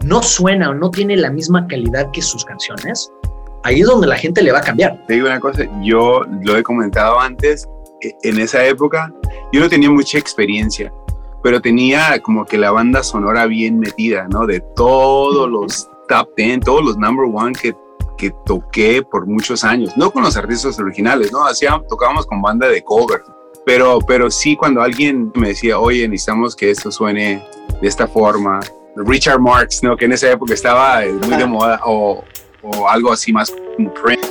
no suena o no tiene la misma calidad que sus canciones, ahí es donde la gente le va a cambiar. Te digo una cosa, yo lo he comentado antes, e, en esa época yo no tenía mucha experiencia, pero tenía como que la banda sonora bien metida, ¿no? De todos los top 10, todos los number one que, que toqué por muchos años, no con los artistas originales, ¿no? Hacíamos, tocábamos con banda de cover, pero, pero sí cuando alguien me decía, oye, necesitamos que esto suene de esta forma, Richard Marx, ¿no? Que en esa época estaba eh, muy de moda, o, o algo así más como Prince,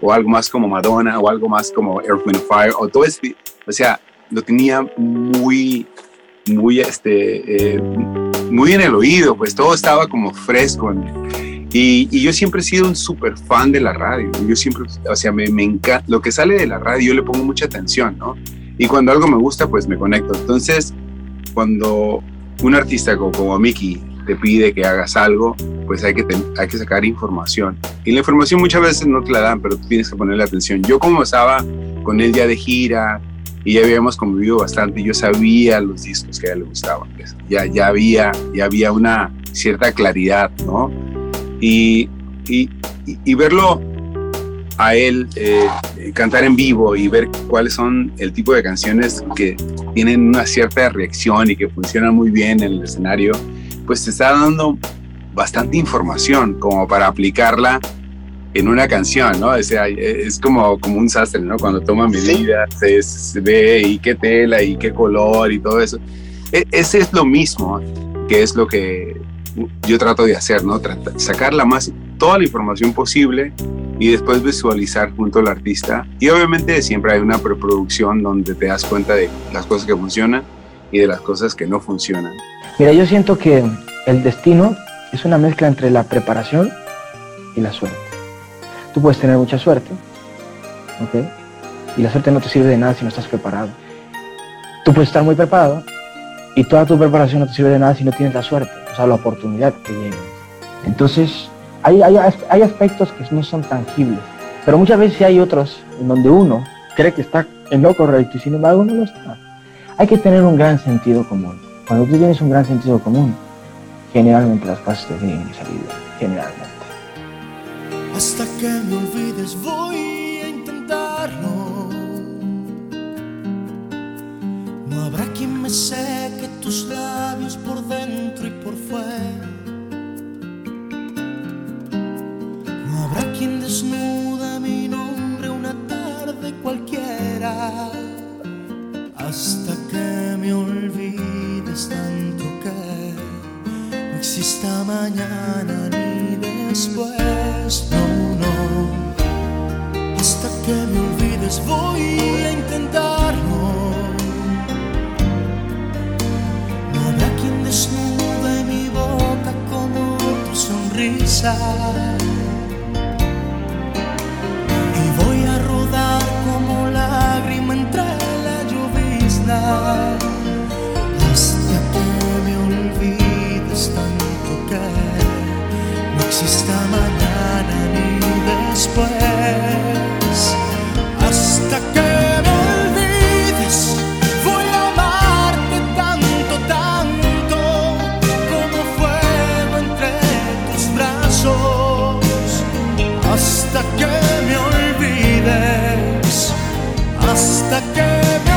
o algo más como Madonna, o algo más como Earth, Wind Fire, o todo este, o sea, lo tenía muy, muy, este, eh, muy en el oído, pues todo estaba como fresco. Y, y, yo siempre he sido un súper fan de la radio. Yo siempre, o sea, me, me encanta, lo que sale de la radio yo le pongo mucha atención, ¿no? Y cuando algo me gusta, pues me conecto. Entonces, cuando un artista como, como Mickey te pide que hagas algo, pues hay que, hay que sacar información. Y la información muchas veces no te la dan, pero tú tienes que ponerle atención. Yo como estaba con él ya de gira y ya habíamos convivido bastante, yo sabía los discos que a él le gustaban. Pues. ya, ya, había, ya había una cierta claridad, ¿no? Y, y, y verlo a él eh, cantar en vivo y ver cuáles son el tipo de canciones que tienen una cierta reacción y que funcionan muy bien en el escenario, pues te está dando bastante información como para aplicarla en una canción, ¿no? O sea, es como, como un sastre, ¿no? Cuando toma medidas, se, ve y qué tela y qué color y todo eso. E, ese es lo mismo que es lo que yo trato de hacer, ¿no? sacar la más, toda la información posible y después visualizar junto al artista. Y obviamente siempre hay una preproducción donde te das cuenta de las cosas que funcionan y de las cosas que no funcionan. Mira, yo siento que el destino es una mezcla entre la preparación y la suerte. Tú puedes tener mucha suerte, ¿ok? Y la suerte no te sirve de nada si no estás preparado. Tú puedes estar muy preparado y toda tu preparación no te sirve de nada si no tienes la suerte, o sea, la oportunidad que llegue. Entonces, hay, hay, hay aspectos que no son tangibles, pero muchas veces hay otros en donde uno cree que está en lo correcto y sin embargo no lo está. Hay que tener un gran sentido común. Cuando tú tienes un gran sentido común, generalmente las cosas te tienen que salir generalmente. Hasta que me olvides voy a intentarlo. No habrá quien me seque tus labios por dentro y por fuera. Habrá quien desnuda mi nombre una tarde cualquiera. Hasta que me olvides tanto que no exista mañana ni después. No, no. Hasta que me olvides voy a intentarlo. No habrá quien desnude mi boca como tu sonrisa. Voy a rodar como lágrima entre la llovizna. Hasta que me olvides tanto que no exista mañana ni después. Hasta que me olvides, voy a amarte tanto, tanto como fuego entre tus brazos. Hasta que me olvides, hasta que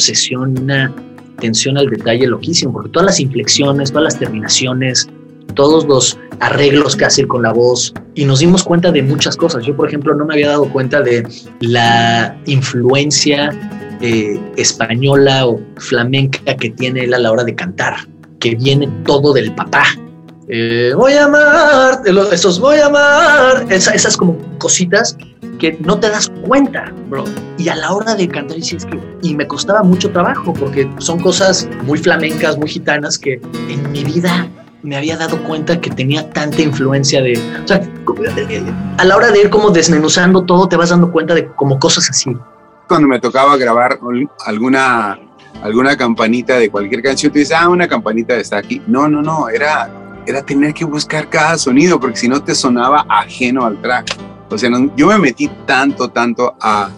obsesión, una atención al detalle loquísimo, porque todas las inflexiones, todas las terminaciones, todos los arreglos que hace con la voz y nos dimos cuenta de muchas cosas. Yo, por ejemplo, no me había dado cuenta de la influencia eh, española o flamenca que tiene él a la hora de cantar, que viene todo del papá. Eh, voy a amar, esos voy a amar, esas como cositas que no te das cuenta, bro. Y a la hora de cantar, y, es que, y me costaba mucho trabajo, porque son cosas muy flamencas, muy gitanas, que en mi vida me había dado cuenta que tenía tanta influencia de... O sea, a la hora de ir como desmenuzando todo, te vas dando cuenta de como cosas así. Cuando me tocaba grabar alguna, alguna campanita de cualquier canción, tú dices, ah, una campanita está aquí. No, no, no, era, era tener que buscar cada sonido, porque si no te sonaba ajeno al track. O sea, yo me metí tanto, tanto a,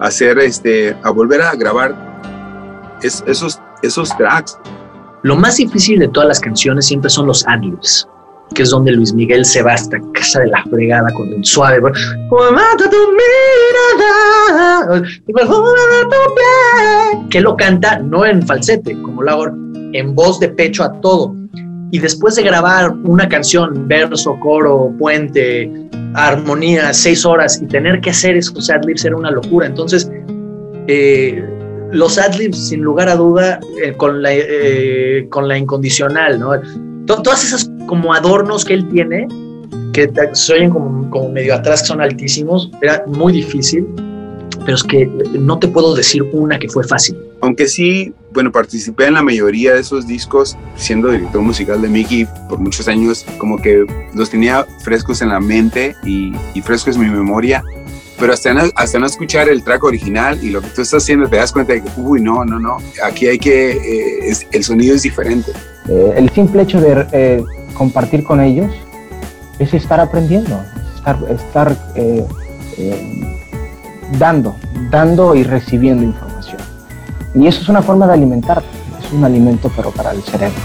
hacer este, a volver a grabar esos, esos tracks. Lo más difícil de todas las canciones siempre son los adlibs, que es donde Luis Miguel se va hasta casa de la fregada con el suave. Que lo canta no en falsete, como lo en voz de pecho a todo. Y después de grabar una canción, verso, coro, puente, armonía, seis horas y tener que hacer esos adlibs era una locura. Entonces, eh, los adlibs, sin lugar a duda, eh, con, la, eh, con la incondicional, ¿no? todas esas como adornos que él tiene, que se oyen como, como medio atrás, que son altísimos, era muy difícil, pero es que no te puedo decir una que fue fácil. Aunque sí, bueno, participé en la mayoría de esos discos, siendo director musical de Mickey por muchos años, como que los tenía frescos en la mente y, y frescos en mi memoria, pero hasta no, hasta no escuchar el track original y lo que tú estás haciendo te das cuenta de que, uy, no, no, no, aquí hay que, eh, el sonido es diferente. Eh, el simple hecho de eh, compartir con ellos es estar aprendiendo, estar, estar dando, dando y recibiendo información. Y eso es una forma de alimentarte, es un alimento pero para el cerebro.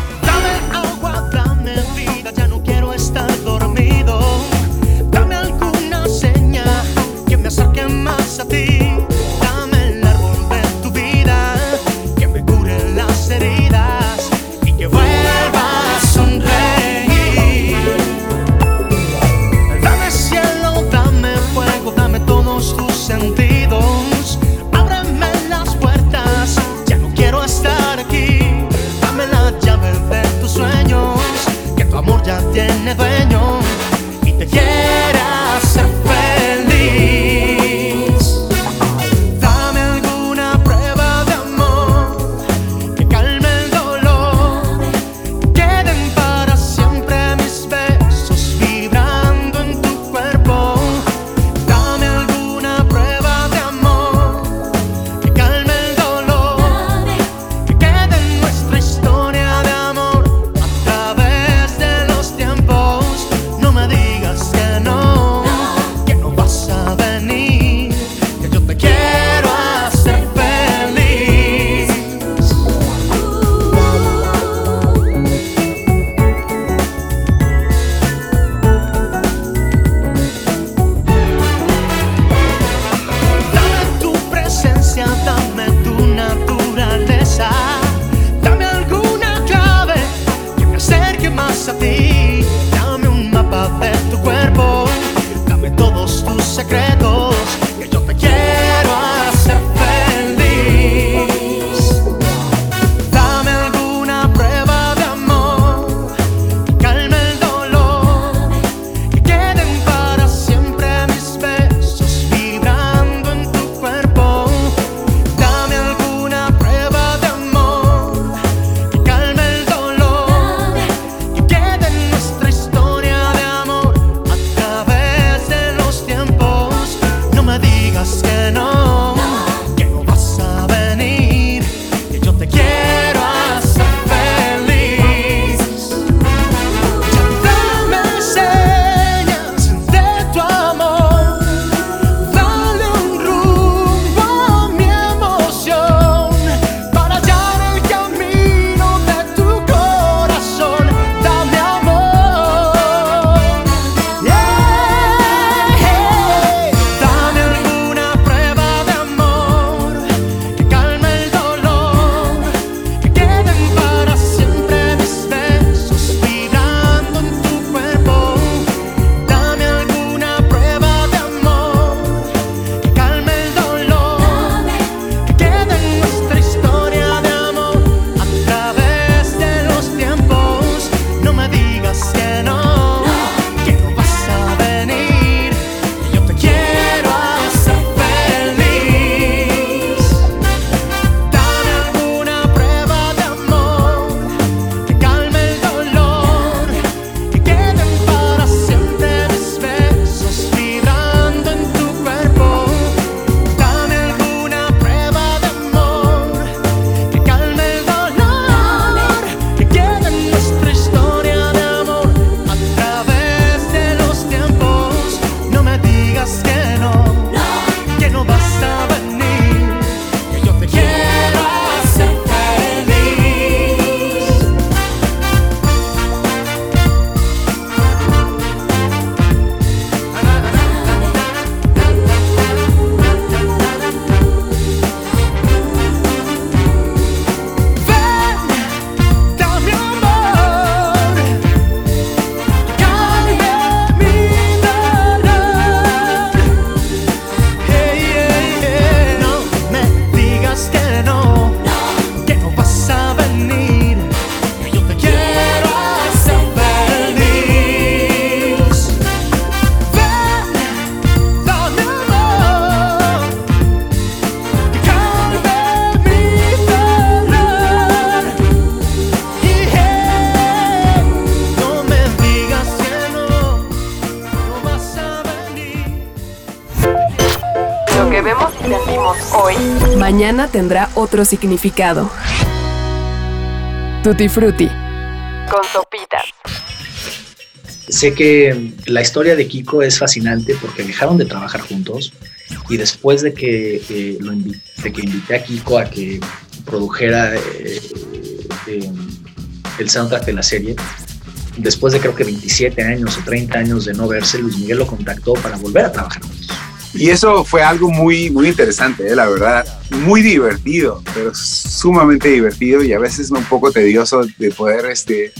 Otro significado. Tutti Frutti. Con sopitas. Sé que la historia de Kiko es fascinante porque dejaron de trabajar juntos y después de que, eh, lo invité, que invité a Kiko a que produjera eh, eh, el soundtrack de la serie, después de creo que 27 años o 30 años de no verse, Luis Miguel lo contactó para volver a trabajar juntos. Y eso fue algo muy, muy interesante, la verdad. Muy divertido, pero sumamente divertido y a veces un poco tedioso de poder este,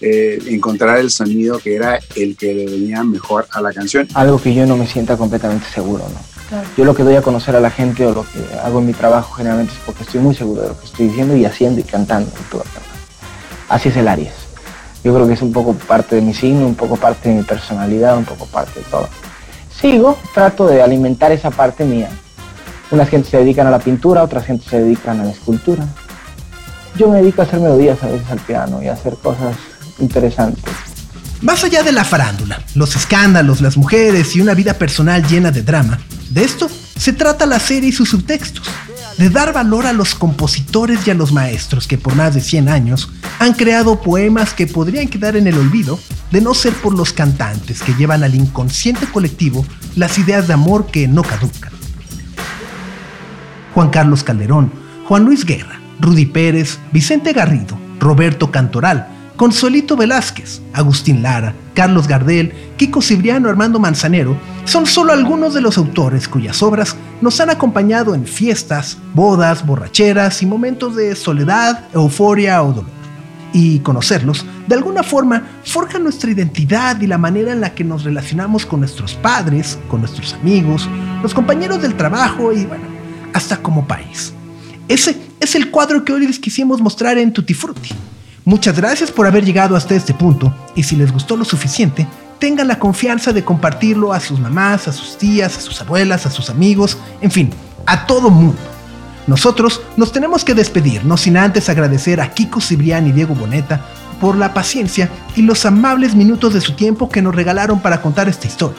eh, encontrar el sonido que era el que le venía mejor a la canción. Algo que yo no me sienta completamente seguro, ¿no? Yo lo que doy a conocer a la gente o lo que hago en mi trabajo generalmente es porque estoy muy seguro de lo que estoy diciendo y haciendo y cantando y todo. Así es el Aries. Yo creo que es un poco parte de mi signo, un poco parte de mi personalidad, un poco parte de todo. Sigo, trato de alimentar esa parte mía. Unas gente se dedican a la pintura, otras gente se dedican a la escultura. Yo me dedico a hacer melodías a veces al piano y a hacer cosas interesante. Más allá de la farándula, los escándalos, las mujeres y una vida personal llena de drama, de esto se trata la serie y sus subtextos, de dar valor a los compositores y a los maestros que por más de 100 años han creado poemas que podrían quedar en el olvido de no ser por los cantantes que llevan al inconsciente colectivo las ideas de amor que no caducan. Juan Carlos Calderón, Juan Luis Guerra, Rudy Pérez, Vicente Garrido, Roberto Cantoral, Consuelito Velázquez, Agustín Lara, Carlos Gardel, Kiko Cibriano, Armando Manzanero, son solo algunos de los autores cuyas obras nos han acompañado en fiestas, bodas, borracheras y momentos de soledad, euforia o dolor. Y conocerlos, de alguna forma, forja nuestra identidad y la manera en la que nos relacionamos con nuestros padres, con nuestros amigos, los compañeros del trabajo y, bueno, hasta como país. Ese es el cuadro que hoy les quisimos mostrar en Tutti Frutti. Muchas gracias por haber llegado hasta este punto y si les gustó lo suficiente, tengan la confianza de compartirlo a sus mamás, a sus tías, a sus abuelas, a sus amigos, en fin, a todo mundo. Nosotros nos tenemos que despedir, no sin antes agradecer a Kiko Cibrián y Diego Boneta por la paciencia y los amables minutos de su tiempo que nos regalaron para contar esta historia.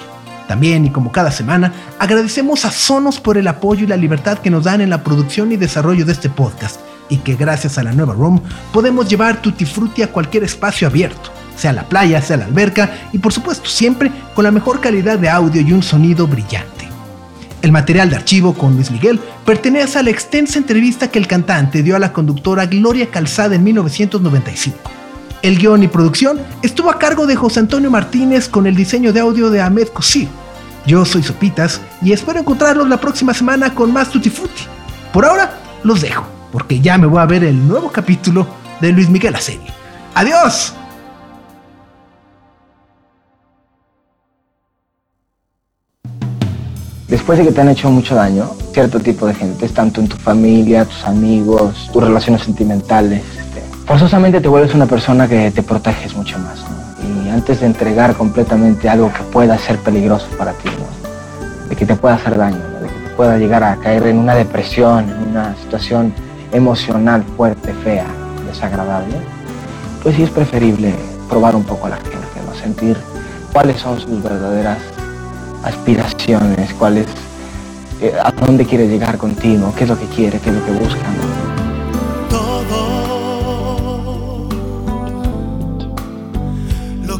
También, y como cada semana, agradecemos a Sonos por el apoyo y la libertad que nos dan en la producción y desarrollo de este podcast y que gracias a la nueva ROM podemos llevar Tutti Frutti a cualquier espacio abierto, sea la playa, sea la alberca y por supuesto siempre con la mejor calidad de audio y un sonido brillante. El material de archivo con Luis Miguel pertenece a la extensa entrevista que el cantante dio a la conductora Gloria Calzada en 1995. El guion y producción estuvo a cargo de José Antonio Martínez con el diseño de audio de Ahmed Kosir. Yo soy Sopitas y espero encontrarlos la próxima semana con más Tutti Frutti. Por ahora, los dejo porque ya me voy a ver el nuevo capítulo de Luis Miguel la serie. ¡Adiós! Después de que te han hecho mucho daño, cierto tipo de gente, tanto en tu familia, tus amigos, tus relaciones sentimentales, forzosamente te vuelves una persona que te proteges mucho más. Y antes de entregar completamente algo que pueda ser peligroso para ti, de que te pueda hacer daño, de que te pueda llegar a caer en una depresión, en una situación emocional fuerte, fea, desagradable, pues sí es preferible probar un poco a la gente, sentir cuáles son sus verdaderas aspiraciones, cuáles, eh, a dónde quiere llegar contigo, qué es lo que quiere, qué es lo que busca.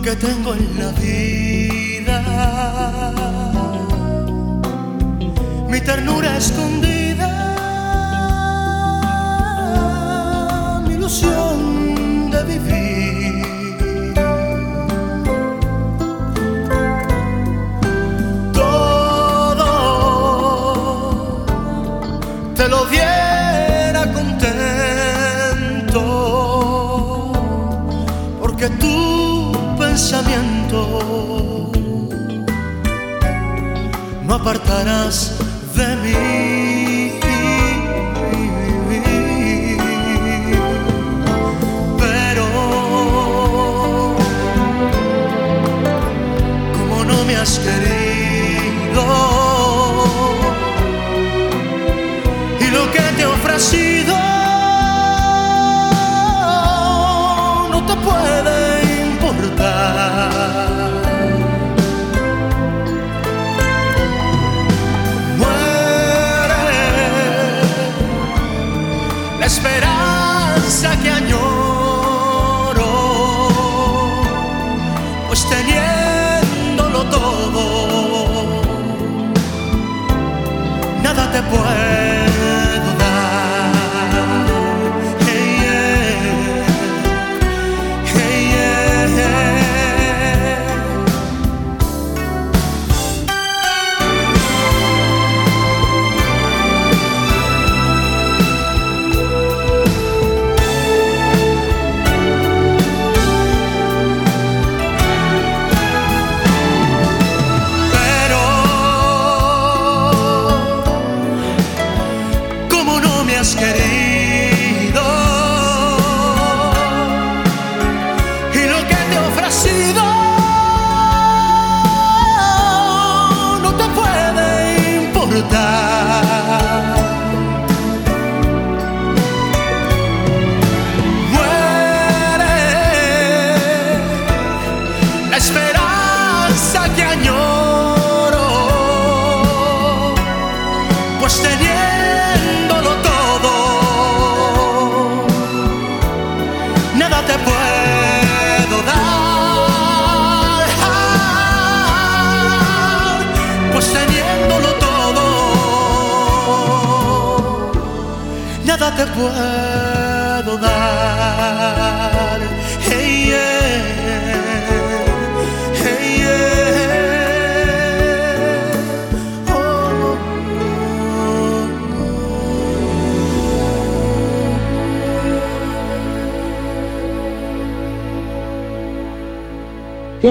Que tengo en la vida, mi ternura escondida de vivir. Todo te lo diera no apartarás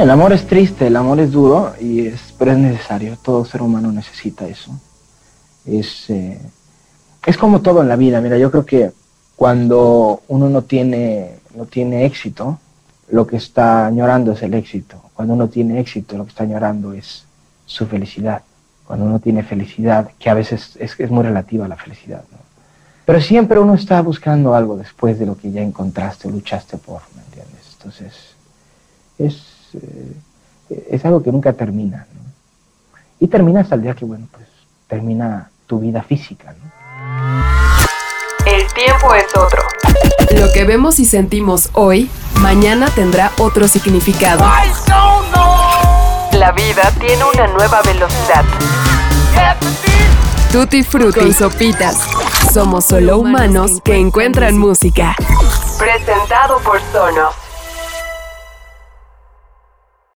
El amor es triste, el amor es duro, y es, pero es necesario. Todo ser humano necesita eso. Es, eh, es como todo en la vida. Mira, yo creo que cuando uno no tiene, no tiene éxito, lo que está añorando es el éxito. Cuando uno tiene éxito, lo que está añorando es su felicidad. Cuando uno tiene felicidad, que a veces es, es muy relativa a la felicidad. ¿no? Pero siempre uno está buscando algo después de lo que ya encontraste o luchaste por, ¿me entiendes? Entonces, es, eh, es algo que nunca termina. ¿no? Y termina hasta el día que, bueno, pues termina tu vida física. ¿no? El tiempo es otro. Lo que vemos y sentimos hoy, mañana tendrá otro significado. La vida tiene una nueva velocidad. Tutti Frutti con Sopitas. Somos solo humanos que encuentran música. Presentado por Sonos.